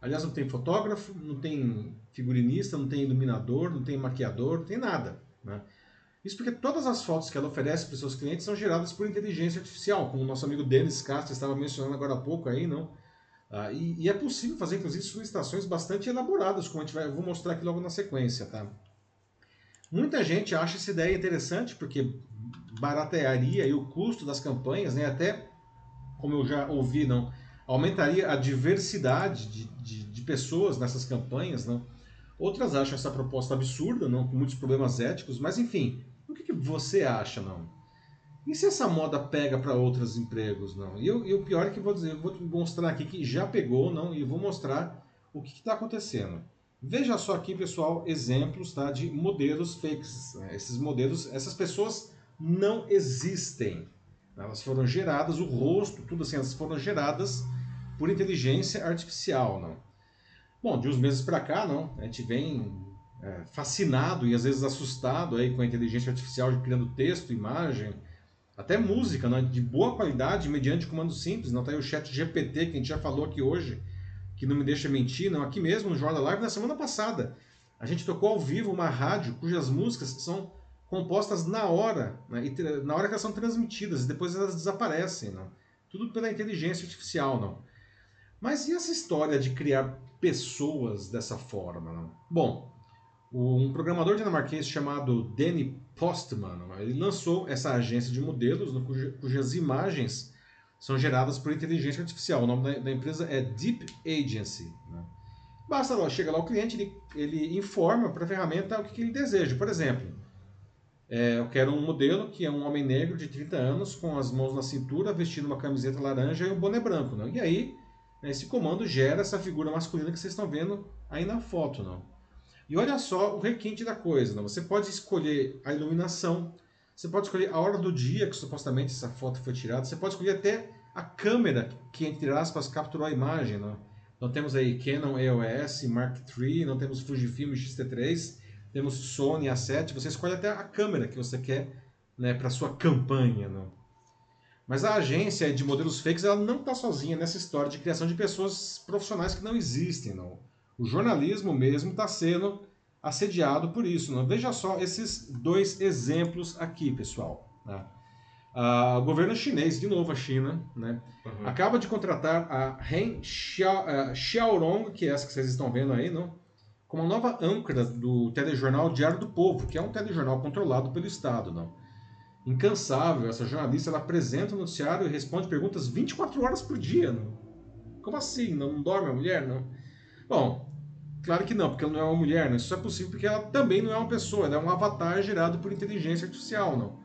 Aliás, não tem fotógrafo, não tem figurinista, não tem iluminador, não tem maquiador, não tem nada. Né? Isso porque todas as fotos que ela oferece para seus clientes são geradas por inteligência artificial, como o nosso amigo Denis Castro estava mencionando agora há pouco aí, não? Ah, e, e, é possível fazer, inclusive, solicitações bastante elaboradas, como a gente vai, vou mostrar aqui logo na sequência, tá? Muita gente acha essa ideia interessante, porque baratearia o custo das campanhas, né? Até, como eu já ouvi, não, aumentaria a diversidade de, de, de pessoas nessas campanhas, não? Outras acham essa proposta absurda, não, com muitos problemas éticos, mas enfim, que, que você acha, não? E se essa moda pega para outros empregos, não? E, eu, e, o pior é que vou dizer, eu vou mostrar aqui que já pegou, não? E vou mostrar o que está acontecendo. Veja só aqui, pessoal, exemplos tá, de modelos fakes. Né? Esses modelos, essas pessoas não existem. Elas foram geradas, o rosto, tudo assim, elas foram geradas por inteligência artificial, não? Bom, de uns meses para cá, não. A gente vem é, fascinado e às vezes assustado aí com a inteligência artificial criando texto, imagem, até música, né, de boa qualidade, mediante comando simples. Não tá aí o chat GPT que a gente já falou aqui hoje, que não me deixa mentir, não. Aqui mesmo no Jornal Live na semana passada, a gente tocou ao vivo uma rádio cujas músicas são compostas na hora, né, na hora que elas são transmitidas, e depois elas desaparecem, não. Tudo pela inteligência artificial, não. Mas e essa história de criar pessoas dessa forma, não? Bom, um programador dinamarquês chamado Danny Postman, ele lançou essa agência de modelos cujas imagens são geradas por inteligência artificial. O nome da, empresa é Deep Agency. Né? Basta lá, chega lá o cliente, ele, ele informa para a ferramenta o que, que, ele deseja. Por exemplo, é, eu quero um modelo que é um homem negro de 30 anos, com as mãos na cintura, vestindo uma camiseta laranja e um boné branco. Né? E aí, esse comando gera essa figura masculina que vocês estão vendo aí na foto. Não? E olha só o requinte da coisa. Né? Você pode escolher a iluminação, você pode escolher a hora do dia que supostamente essa foto foi tirada, você pode escolher até a câmera que, entre aspas, capturou a imagem. Né? Então temos aí Canon EOS Mark III, não temos Fujifilm X-T3, temos Sony A7, você escolhe até a câmera que você quer né, para sua campanha. Né? Mas a agência de modelos fakes ela não está sozinha nessa história de criação de pessoas profissionais que não existem. Não. O jornalismo mesmo está sendo assediado por isso. Não? Veja só esses dois exemplos aqui, pessoal. Né? Uh, o governo chinês, de novo a China, né, uhum. acaba de contratar a Ren uh, Xiaorong, que é essa que vocês estão vendo aí, não? como a nova âncora do telejornal Diário do Povo, que é um telejornal controlado pelo Estado. Não? Incansável, essa jornalista ela apresenta o noticiário e responde perguntas 24 horas por dia. Não? Como assim? Não dorme a mulher? Não? Bom, claro que não, porque ela não é uma mulher, né? Isso é possível porque ela também não é uma pessoa, ela é um avatar gerado por inteligência artificial, não.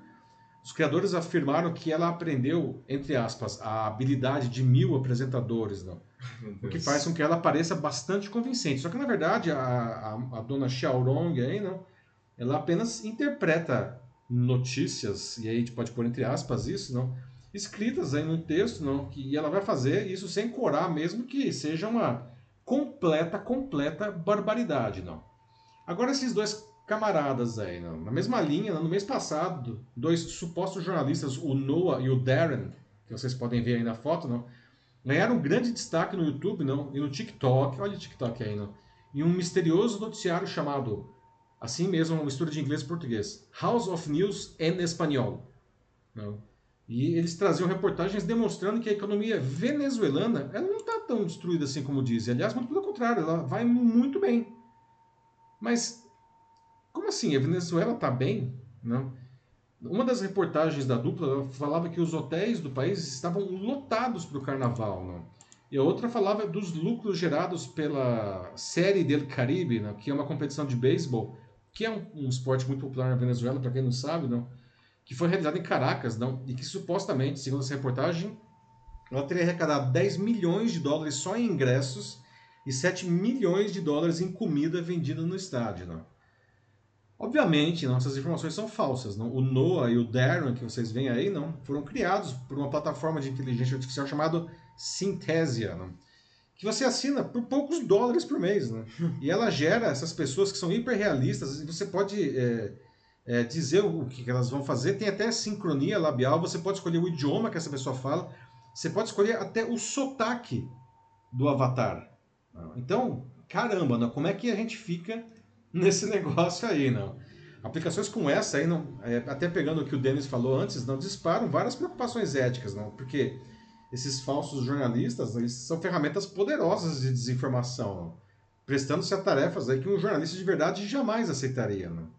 Os criadores afirmaram que ela aprendeu, entre aspas, a habilidade de mil apresentadores, não. O que faz com que ela pareça bastante convincente. Só que, na verdade, a, a, a dona Xiaorong aí, não, ela apenas interpreta notícias, e aí a gente pode pôr entre aspas isso, não, escritas aí num texto, não, que ela vai fazer isso sem corar, mesmo que seja uma completa, completa barbaridade, não. Agora esses dois camaradas aí, não. na mesma linha, no mês passado, dois supostos jornalistas, o Noah e o Darren, que vocês podem ver aí na foto, não, ganharam um grande destaque no YouTube, não, e no TikTok, olha o TikTok aí, não, em um misterioso noticiário chamado, assim mesmo, uma mistura de inglês e português, House of News em espanhol, não. E eles traziam reportagens demonstrando que a economia venezuelana ela não está tão destruída assim como dizem. Aliás, muito pelo contrário, ela vai muito bem. Mas como assim? A Venezuela está bem? Não? Uma das reportagens da dupla falava que os hotéis do país estavam lotados para o carnaval. Não? E a outra falava dos lucros gerados pela Série del Caribe, não? que é uma competição de beisebol, que é um, um esporte muito popular na Venezuela, para quem não sabe. Não? que foi realizada em Caracas, não, e que supostamente, segundo essa reportagem, ela teria arrecadado 10 milhões de dólares só em ingressos e 7 milhões de dólares em comida vendida no estádio. Não. Obviamente, nossas informações são falsas. Não? O Noah e o Darren, que vocês veem aí, não foram criados por uma plataforma de inteligência artificial chamada Synthesia, não? que você assina por poucos dólares por mês. Né? E ela gera essas pessoas que são hiperrealistas e você pode... É, é, dizer o que elas vão fazer. Tem até sincronia labial, você pode escolher o idioma que essa pessoa fala, você pode escolher até o sotaque do avatar. Então, caramba, não, como é que a gente fica nesse negócio aí, não? Aplicações como essa aí, não, é, até pegando o que o Denis falou antes, não disparam várias preocupações éticas, não, porque esses falsos jornalistas eles são ferramentas poderosas de desinformação, prestando-se a tarefas aí que um jornalista de verdade jamais aceitaria. Não?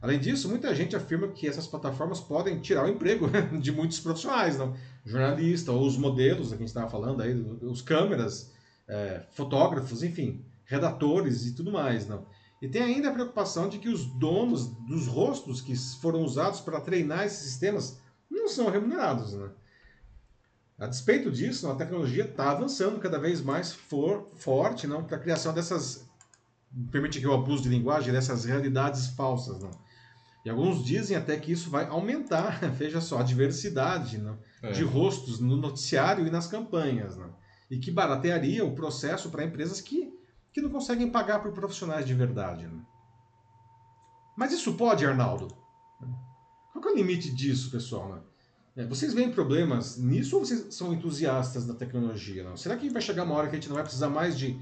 Além disso, muita gente afirma que essas plataformas podem tirar o emprego de muitos profissionais, não? Jornalistas, ou os modelos, a gente estava falando aí, os câmeras, é, fotógrafos, enfim, redatores e tudo mais. Não? E tem ainda a preocupação de que os donos dos rostos que foram usados para treinar esses sistemas não são remunerados. Né? A despeito disso, a tecnologia está avançando cada vez mais for, forte para a criação dessas, permite que eu abuse de linguagem, dessas realidades falsas. Não? E alguns dizem até que isso vai aumentar, veja só, a diversidade né, é. de rostos no noticiário e nas campanhas. Né, e que baratearia o processo para empresas que, que não conseguem pagar por profissionais de verdade. Né. Mas isso pode, Arnaldo? Qual é o limite disso, pessoal? Né? É, vocês veem problemas nisso ou vocês são entusiastas da tecnologia? Não? Será que vai chegar uma hora que a gente não vai precisar mais de,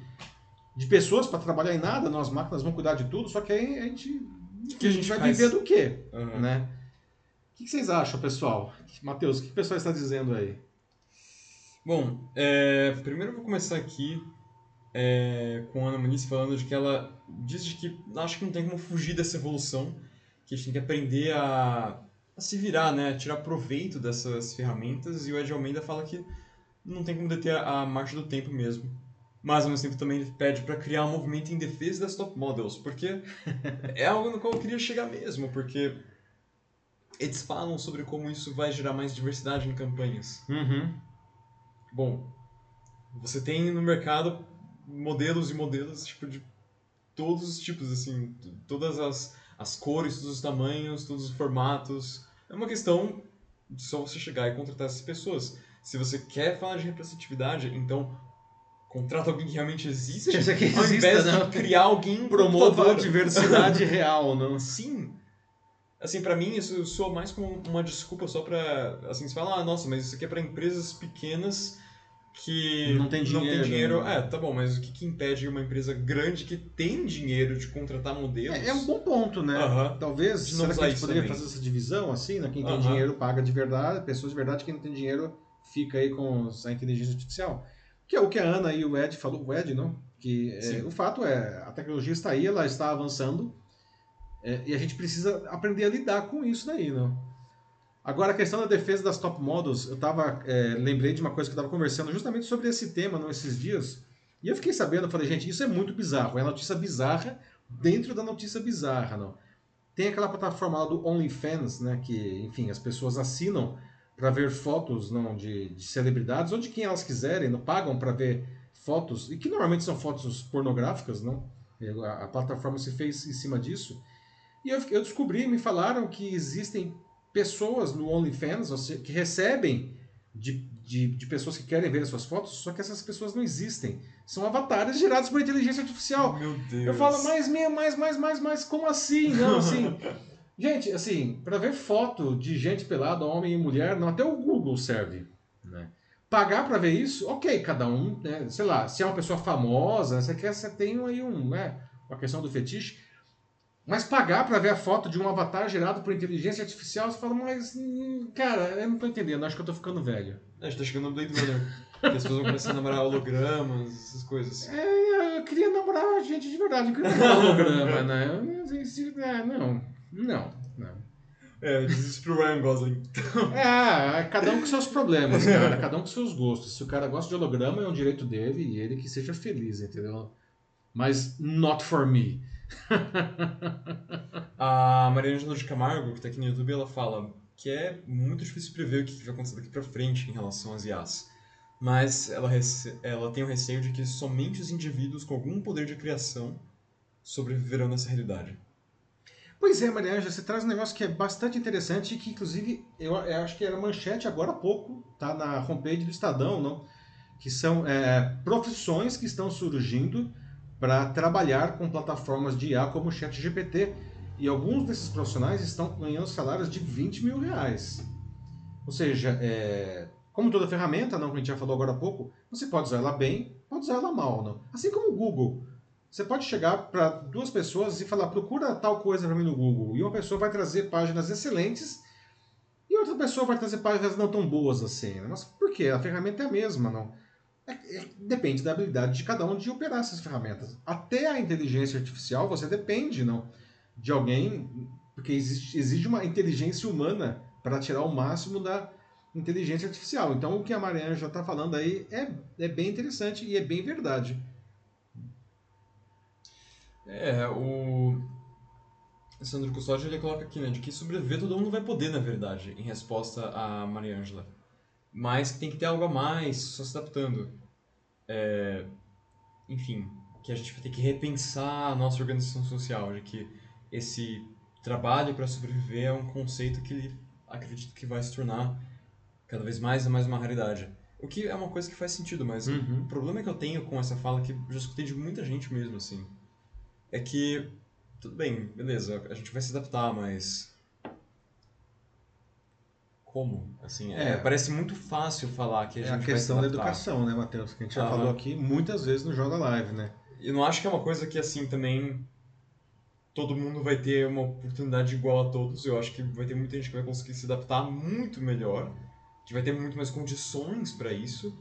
de pessoas para trabalhar em nada? Nós máquinas vão cuidar de tudo, só que aí a gente, que a gente vai faz? viver do quê? Aham. Né? O que vocês acham, pessoal? Matheus, o que o pessoal está dizendo aí? Bom, é, primeiro eu vou começar aqui é, com a Ana Muniz falando de que ela diz de que acho que não tem como fugir dessa evolução, que a gente tem que aprender a, a se virar, né, a tirar proveito dessas ferramentas, e o Ed Almeida fala que não tem como deter a, a marcha do tempo mesmo. Mas ao mesmo tempo também ele pede para criar um movimento em defesa das top models, porque é algo no qual eu queria chegar mesmo, porque eles falam sobre como isso vai gerar mais diversidade em campanhas. Uhum. Bom, você tem no mercado modelos e modelos tipo de todos os tipos assim, todas as, as cores, todos os tamanhos, todos os formatos. É uma questão de só você chegar e contratar essas pessoas. Se você quer falar de representatividade, então contrata alguém que realmente existe, que ao invés né? de criar alguém Promova a diversidade real, não? Sim. Assim, pra mim isso soa mais como uma desculpa só pra, assim, você fala, ah, nossa, mas isso aqui é pra empresas pequenas que Não tem dinheiro, dinheiro. né? É, tá bom, mas o que, que impede uma empresa grande que tem dinheiro de contratar modelos? É, é um bom ponto, né? Aham. Talvez, De não será que a gente poderia também. fazer essa divisão, assim, né? Quem tem Aham. dinheiro paga de verdade, pessoas de verdade, quem não tem dinheiro fica aí com a inteligência artificial. Que é o que a Ana e o Ed falou, o Ed, não? Que é, o fato é, a tecnologia está aí, ela está avançando, é, e a gente precisa aprender a lidar com isso daí, não? Agora, a questão da defesa das top models, eu tava, é, lembrei de uma coisa que eu estava conversando justamente sobre esse tema não, esses dias, e eu fiquei sabendo, eu falei, gente, isso é muito bizarro, é notícia bizarra dentro da notícia bizarra, não? Tem aquela plataforma lá do OnlyFans, né, que, enfim, as pessoas assinam para ver fotos não de, de celebridades ou de quem elas quiserem, não pagam para ver fotos, e que normalmente são fotos pornográficas, não? A, a plataforma se fez em cima disso. E eu, eu descobri, me falaram que existem pessoas no OnlyFans seja, que recebem de, de, de pessoas que querem ver as suas fotos, só que essas pessoas não existem. São avatares gerados por inteligência artificial. Meu Deus. Eu falo, mais, mais, mais, mais, mais, como assim? Não, assim. gente, assim, para ver foto de gente pelada, homem e mulher, não, até o Google serve. Né? Pagar para ver isso, ok, cada um, né, sei lá, se é uma pessoa famosa, você quer, você tem aí um, né, uma questão do fetiche. Mas pagar para ver a foto de um avatar gerado por inteligência artificial, você fala, mas, hum, cara, eu não tô entendendo, acho que eu tô ficando velho. A gente tá chegando no Blade Runner. que as pessoas vão começar a namorar hologramas, essas coisas. É, eu queria namorar gente de verdade, eu queria namorar holograma, né? Eu não se- é, não, não, não. É, diz isso pro Ryan Gosling. É, é cada um com seus problemas, cara. Cada um com seus gostos. Se o cara gosta de holograma, é um direito dele e ele que seja feliz, entendeu? Mas not for me. A Maria Angela de Camargo, que tá aqui no YouTube, ela fala que é muito difícil prever o que vai acontecer daqui pra frente em relação às IAs. Mas ela, ela tem o receio de que somente os indivíduos com algum poder de criação sobreviverão nessa realidade. Pois é, Maria você traz um negócio que é bastante interessante e que, inclusive, eu, eu acho que era manchete agora há pouco, tá na homepage do Estadão, não? Que são é, profissões que estão surgindo para trabalhar com plataformas de IA como o ChatGPT. E alguns desses profissionais estão ganhando salários de 20 mil reais. Ou seja, é, como toda ferramenta, não, que a gente já falou agora há pouco, você pode usar ela bem, pode usar ela mal. Não? Assim como o Google. Você pode chegar para duas pessoas e falar, procura tal coisa para mim no Google. E uma pessoa vai trazer páginas excelentes e outra pessoa vai trazer páginas não tão boas assim. né? Mas por quê? A ferramenta é a mesma, não? É- é- depende da habilidade de cada um de operar essas ferramentas. Até a inteligência artificial você depende, não? De alguém, porque existe, exige uma inteligência humana para tirar o máximo da inteligência artificial. Então o que a Mariana está falando aí é, é bem interessante e é bem verdade. É, o Sandro Custódio ele coloca aqui, né, de que sobreviver todo mundo vai poder, na verdade, em resposta a Maria Ângela. Mas que tem que ter algo a mais, só se adaptando. É, enfim, que a gente vai ter que repensar a nossa organização social, de que esse trabalho para sobreviver é um conceito que ele acredito que vai se tornar cada vez mais e mais uma raridade. O que é uma coisa que faz sentido, mas Uhum. o problema que eu tenho com essa fala, que eu já escutei de muita gente mesmo, assim, é que tudo bem, beleza, a gente vai se adaptar, mas como? Assim, é, É. parece muito fácil falar que a É gente a vai questão se da adaptar. educação, né, Matheus? Que a gente já Aham. falou aqui muitas vezes no Joga Live, né? Eu não acho que é uma coisa que, assim, também todo mundo vai ter uma oportunidade igual a todos. Eu acho que vai ter muita gente que vai conseguir se adaptar muito melhor, que vai ter muito mais condições para isso.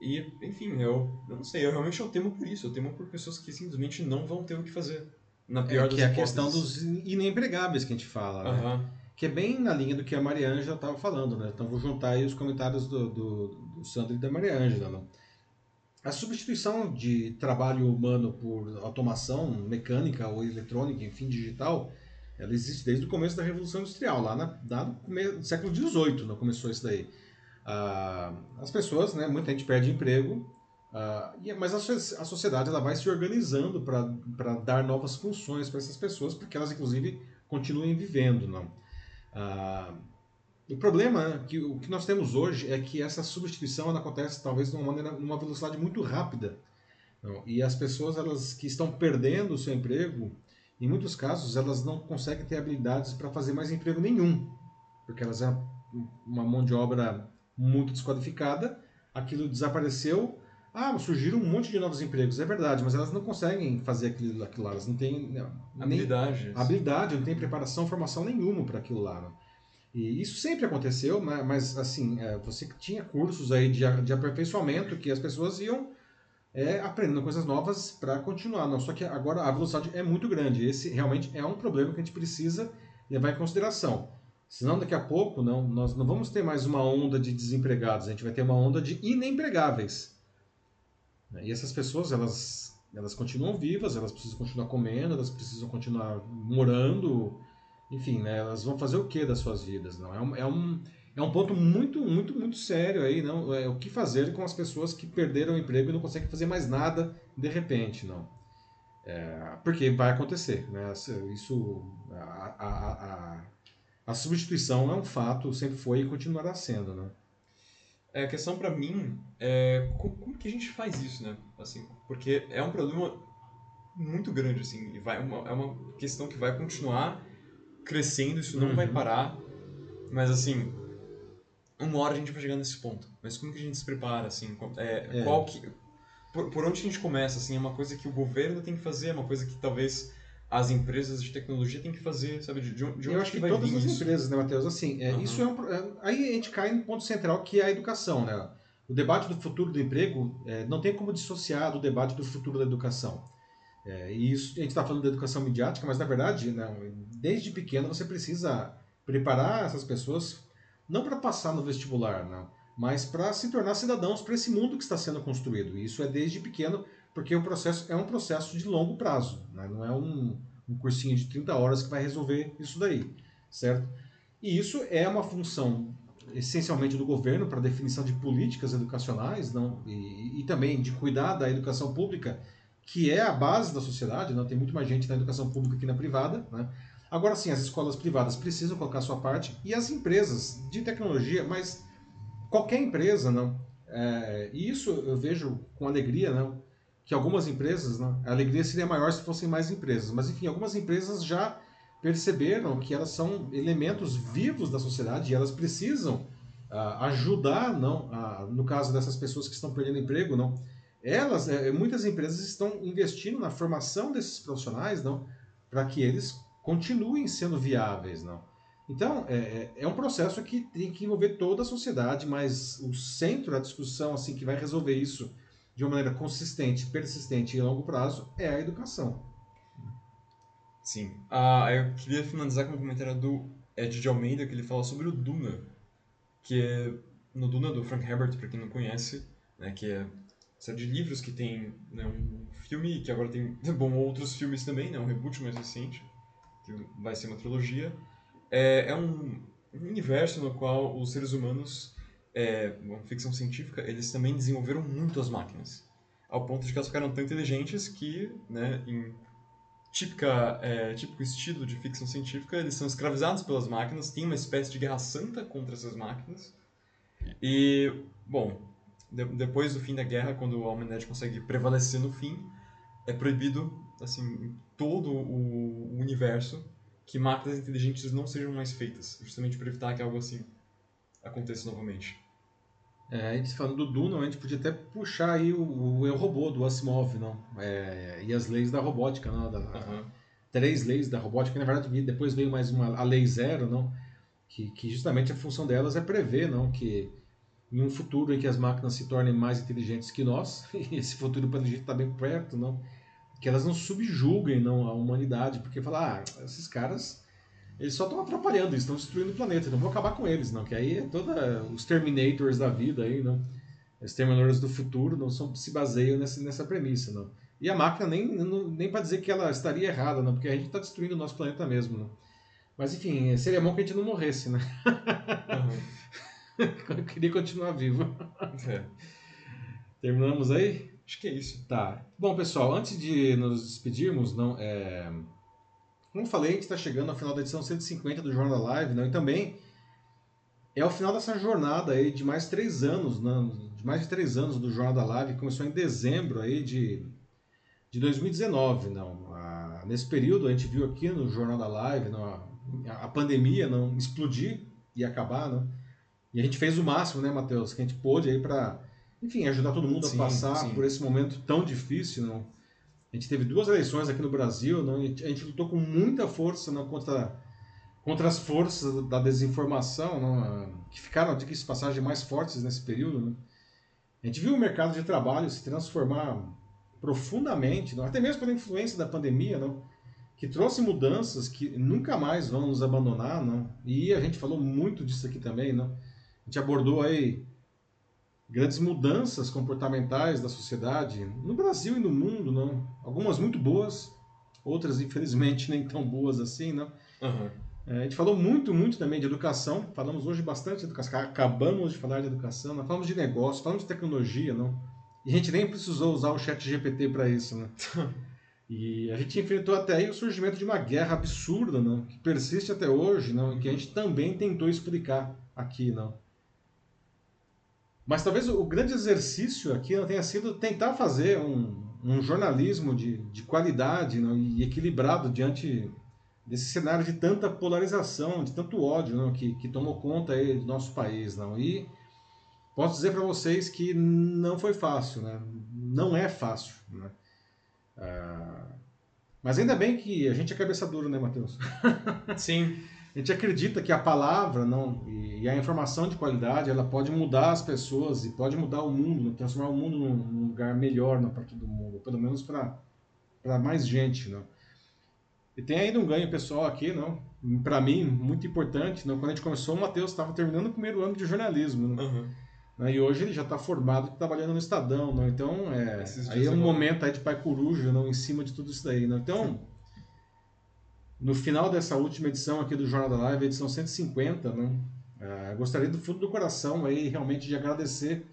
E, enfim, eu, eu não sei, eu realmente eu temo por isso. Eu temo por pessoas que simplesmente não vão ter o que fazer. Na pior É, das que é a hipóteses. questão dos inempregáveis que a gente fala, né? Aham. Que é bem na linha do que a Mariângela estava falando, né? Então vou juntar aí os comentários do, do, do Sandro e da Mariângela, né? A substituição de trabalho humano por automação mecânica ou eletrônica, enfim, digital, ela existe desde o começo da Revolução Industrial, lá, na, lá no do século XVIII, não começou isso daí. Ah, as pessoas, né, muita gente perde emprego, ah, mas a, a sociedade ela vai se organizando para dar novas funções para essas pessoas, porque elas, inclusive, continuem vivendo. Não? Ah, o problema que o que nós temos hoje é que essa substituição acontece talvez de uma maneira, numa velocidade muito rápida. Não? E as pessoas elas que estão perdendo o seu emprego, em muitos casos, elas não conseguem ter habilidades para fazer mais emprego nenhum, porque elas é uma mão de obra muito desqualificada, aquilo desapareceu, ah, surgiram um monte de novos empregos, é verdade, mas elas não conseguem fazer aquilo, aquilo lá, elas não têm né, nem Habilidades. habilidade, não tem preparação, formação nenhuma para aquilo lá. né? E isso sempre aconteceu, mas, assim, é, você tinha cursos aí de, de aperfeiçoamento que as pessoas iam é, aprendendo coisas novas para continuar. Não, só que agora a velocidade é muito grande. Esse realmente é um problema que a gente precisa levar em consideração. Senão daqui a pouco não, nós não vamos ter mais uma onda de desempregados, a gente vai ter uma onda de inempregáveis. E essas pessoas, elas, elas continuam vivas, elas precisam continuar comendo, elas precisam continuar morando, enfim, né? Elas vão fazer o que das suas vidas, não? É um, é um, é um ponto muito, muito, muito sério aí, não? É o que fazer com as pessoas que perderam o emprego e não conseguem fazer mais nada de repente, não? É, porque vai acontecer, né? Isso, a, a, a, a substituição é um fato, sempre foi e continuará sendo, né? É, a questão pra mim é como, como que a gente faz isso, né? Assim, porque é um problema muito grande, assim, e vai, uma, é uma questão que vai continuar crescendo, isso não Uhum. vai parar, mas assim, uma hora a gente vai chegar nesse ponto. Mas como que a gente se prepara, assim? É, É. Qual que... Por, por onde a gente começa, assim? É uma coisa que o governo tem que fazer, é uma coisa que talvez as empresas de tecnologia têm que fazer, sabe? De, de onde de Eu acho que vai todas as isso? empresas, né, Matheus? Assim, é, Aham. isso é um. é, aí a gente cai no ponto central que é a educação, né? O debate do futuro do emprego é, não tem como dissociar do debate do futuro da educação. É, e isso, a gente está falando da educação midiática, mas na verdade, não, desde pequeno você precisa preparar essas pessoas não para passar no vestibular, não, mas para se tornar cidadãos para esse mundo que está sendo construído. E isso é desde pequeno, porque o processo é um processo de longo prazo, né? não é um, um cursinho de 30 horas que vai resolver isso daí, certo? E isso é uma função essencialmente do governo para definição de políticas educacionais não, e, e também de cuidar da educação pública, que é a base da sociedade, não tem muito mais gente na educação pública que na privada. Né? Agora sim, as escolas privadas precisam colocar sua parte e as empresas de tecnologia, mas qualquer empresa, não. É, e isso eu vejo com alegria, não, que algumas empresas, não, a alegria seria maior se fossem mais empresas, mas enfim, algumas empresas já perceberam que elas são elementos vivos da sociedade e elas precisam ah, ajudar, não, ah, no caso dessas pessoas que estão perdendo emprego, não, elas, eh, muitas empresas estão investindo na formação desses profissionais, não, para que eles continuem sendo viáveis, não. Então é, é- é um processo que tem que envolver toda a sociedade, mas o centro da discussão, assim, que vai resolver isso de uma maneira consistente, persistente e a longo prazo é a educação. Sim. Ah, eu queria finalizar com um comentário do Ed de Almeida, que ele fala sobre o Duna, que é no Duna do Frank Herbert, para quem não conhece, né, que é série de livros que tem né, um filme que agora tem bom outros filmes também, né, um reboot mais recente, que vai ser uma trilogia. É, é um universo no qual os seres humanos, é, ficção científica, eles também desenvolveram muito as máquinas, ao ponto de que elas ficaram tão inteligentes que, né, em típica, é, típico estilo de ficção científica, eles são escravizados pelas máquinas, tem uma espécie de guerra santa contra essas máquinas. E, bom, de- depois do fim da guerra, quando a humanidade consegue prevalecer no fim, é proibido, assim, todo o universo, que máquinas inteligentes não sejam mais feitas, justamente para evitar que algo assim aconteça novamente. É, a gente falando do Duna, a gente podia até puxar aí o, o Eu Robô do Asimov, não? É, e as leis da robótica, não? Da, Aham. Três leis da robótica, na verdade depois veio mais uma, a lei zero, não? Que, que justamente a função delas é prever, não? Que em um futuro em que as máquinas se tornem mais inteligentes que nós, e esse futuro para a gente está bem perto, não? Que elas não subjuguem não, a humanidade, porque falar, ah, esses caras eles só estão atrapalhando, eles estão destruindo o planeta, então vou acabar com eles, não? Que aí é toda os Terminators da vida aí, não? Os Terminators do futuro não são, se baseiam nessa, nessa premissa, não? E a máquina nem, nem para dizer que ela estaria errada, não? Porque a gente está destruindo o nosso planeta mesmo, não? Mas enfim, seria bom que a gente não morresse, né? Aham. Eu queria continuar vivo. É, Terminamos aí? acho que é isso. Tá. Bom, pessoal, antes de nos despedirmos, não, é... como eu falei, a gente está chegando ao final da edição 150 do Jornal da Live, não? e também é o final dessa jornada aí de mais três anos, não? de mais de três anos do Jornal da Live, que começou em dezembro aí de, de 2019. Não? A- nesse período, a gente viu aqui no Jornal da Live não? A, a pandemia não explodir e acabar, não? e a gente fez o máximo, né, Matheus, que a gente pôde aí para enfim, ajudar todo mundo Sim, a passar sim. por esse momento tão difícil, não? A gente teve duas eleições aqui no Brasil, não? E a gente lutou com muita força contra, contra as forças da desinformação, que ficaram, que passagem, mais fortes nesse período. Não? A gente viu o mercado de trabalho se transformar profundamente, até mesmo pela influência da pandemia, que trouxe mudanças que nunca mais vão nos abandonar. E a gente falou muito disso aqui também. A gente abordou aí grandes mudanças comportamentais da sociedade no Brasil e no mundo, não? Algumas muito boas, outras infelizmente nem tão boas assim, não? Aham. É, a gente falou muito, muito também de educação. Falamos hoje bastante de educação. Acabamos de falar de educação. Nós falamos de negócio, falamos de tecnologia, não? E a gente nem precisou usar o chat GPT para isso, né? E a gente enfrentou até aí o surgimento de uma guerra absurda, não? Que persiste até hoje, não? E que a gente também tentou explicar aqui, não? Mas talvez o grande exercício aqui não tenha sido tentar fazer um, um jornalismo de, de qualidade não? e equilibrado diante desse cenário de tanta polarização, de tanto ódio não? Que, que tomou conta aí do nosso país. Não? E posso dizer para vocês que não foi fácil, né? não é fácil. Né? Ah, mas ainda bem que a gente é cabeça dura, né, Matheus? Sim. A gente acredita que a palavra não e, a informação de qualidade ela pode mudar as pessoas e pode mudar o mundo, né? transformar o mundo num, lugar melhor para todo mundo, pelo menos para mais gente, não? E tem ainda um ganho pessoal aqui, não? Para mim muito importante, não? Quando a gente começou, o Matheus estava terminando o primeiro ano de jornalismo, né? Né? E hoje ele já está formado trabalhando no Estadão, não? Então é aí é um momento aí de pai coruja, não? Em cima de tudo isso daí, não? Então no final dessa última edição aqui do Jornal da Live, edição 150, né? Ah, gostaria do fundo do coração aí realmente de agradecer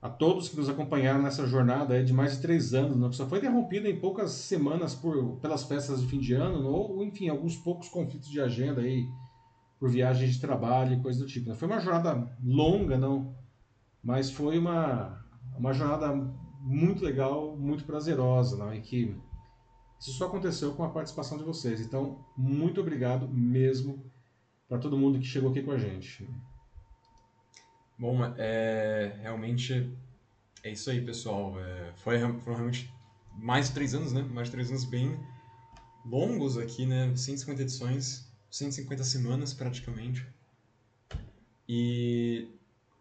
a todos que nos acompanharam nessa jornada aí de mais de três anos, né? que só foi interrompida em poucas semanas por, pelas festas de fim de ano, ou enfim, alguns poucos conflitos de agenda aí por viagens de trabalho e coisa do tipo. né? Foi uma jornada longa, não, mas foi uma, uma jornada muito legal, muito prazerosa, não? e que isso só aconteceu com a participação de vocês. Então, muito obrigado mesmo para todo mundo que chegou aqui com a gente. Bom, é, realmente é isso aí, pessoal. É, foi, foram realmente mais de três anos, né? Mais de três anos bem longos aqui, né? 150 edições, 150 semanas praticamente. E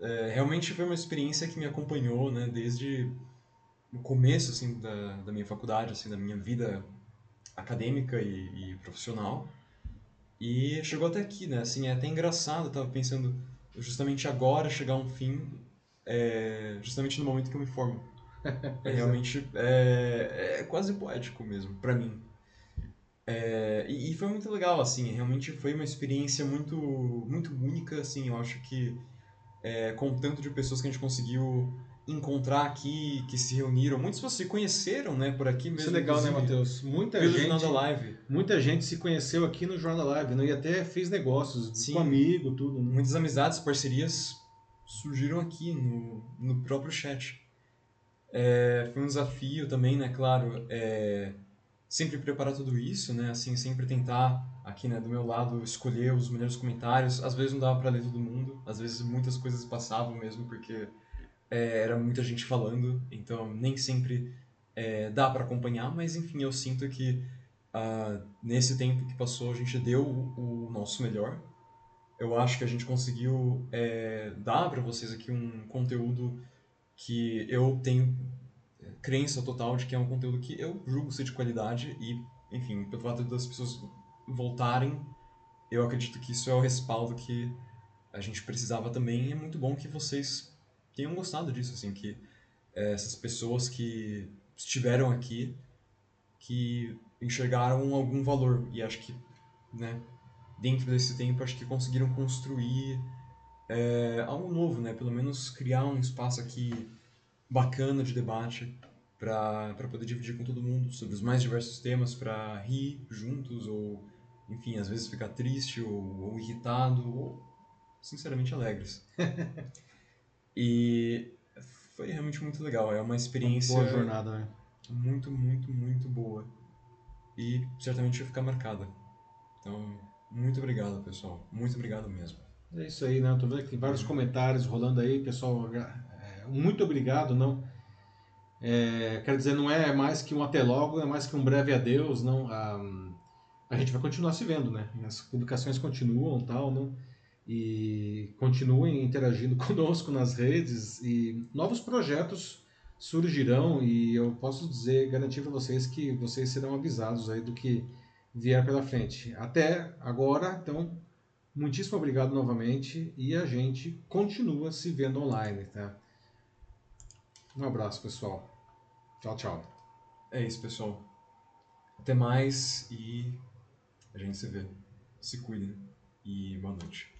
é, realmente foi uma experiência que me acompanhou, né? Desde o começo, assim, da, da minha faculdade, assim, da minha vida acadêmica e, e profissional. E chegou até aqui, né? Assim, é até engraçado, eu tava pensando justamente agora chegar a um fim, é, justamente no momento que eu me formo. É realmente é, é quase poético mesmo, pra mim. É, e, e foi muito legal, assim, realmente foi uma experiência muito, muito única, assim, eu acho que é, com o tanto de pessoas que a gente conseguiu encontrar aqui, que se reuniram, muitos vocês se conheceram, né, por aqui mesmo. Isso é legal, né, Matheus? Muita Pelo gente, da live. muita gente se conheceu aqui no Jornal da Live, né? e até fez negócios Sim. com amigo, tudo. Né? Muitas amizades, parcerias surgiram aqui no, no próprio chat. É, foi um desafio também, né? Claro, é, sempre preparar tudo isso, né? Assim, sempre tentar aqui, né, do meu lado, escolher os melhores comentários. Às vezes não dava para ler todo mundo, às vezes muitas coisas passavam mesmo porque é, era muita gente falando, então nem sempre é, dá para acompanhar, mas enfim, eu sinto que uh, nesse tempo que passou a gente deu o, o nosso melhor. Eu acho que a gente conseguiu é, dar para vocês aqui um conteúdo que eu tenho crença total de que é um conteúdo que eu julgo ser de qualidade e, enfim, pelo fato das pessoas voltarem, eu acredito que isso é o respaldo que a gente precisava também. E é muito bom que vocês tenham gostado disso, assim, que é, essas pessoas que estiveram aqui, que enxergaram algum valor e acho que, né, dentro desse tempo, acho que conseguiram construir é, algo novo, né? Pelo menos criar um espaço aqui bacana de debate para poder dividir com todo mundo sobre os mais diversos temas, para rir juntos ou, enfim, às vezes ficar triste ou, ou irritado ou, sinceramente, alegres. e foi realmente muito legal. É uma experiência. Uma boa jornada, né? Muito, muito, muito boa. E certamente vai ficar marcada. Então, muito obrigado, pessoal. Muito obrigado mesmo. É isso aí, né? Tô vendo que tem vários uhum. comentários rolando aí, pessoal. É, muito obrigado, não. É, quero dizer, não é mais que um até logo, é mais que um breve adeus, não. A, a gente vai continuar se vendo, né? As publicações continuam, tal, não. E continuem interagindo conosco nas redes e novos projetos surgirão e eu posso dizer, garantir para vocês que vocês serão avisados aí do que vier pela frente. Até agora, então, muitíssimo obrigado novamente e a gente continua se vendo online, tá? Um abraço, pessoal. Tchau, tchau. É isso, pessoal. Até mais e a gente se vê. Se cuidem e boa noite.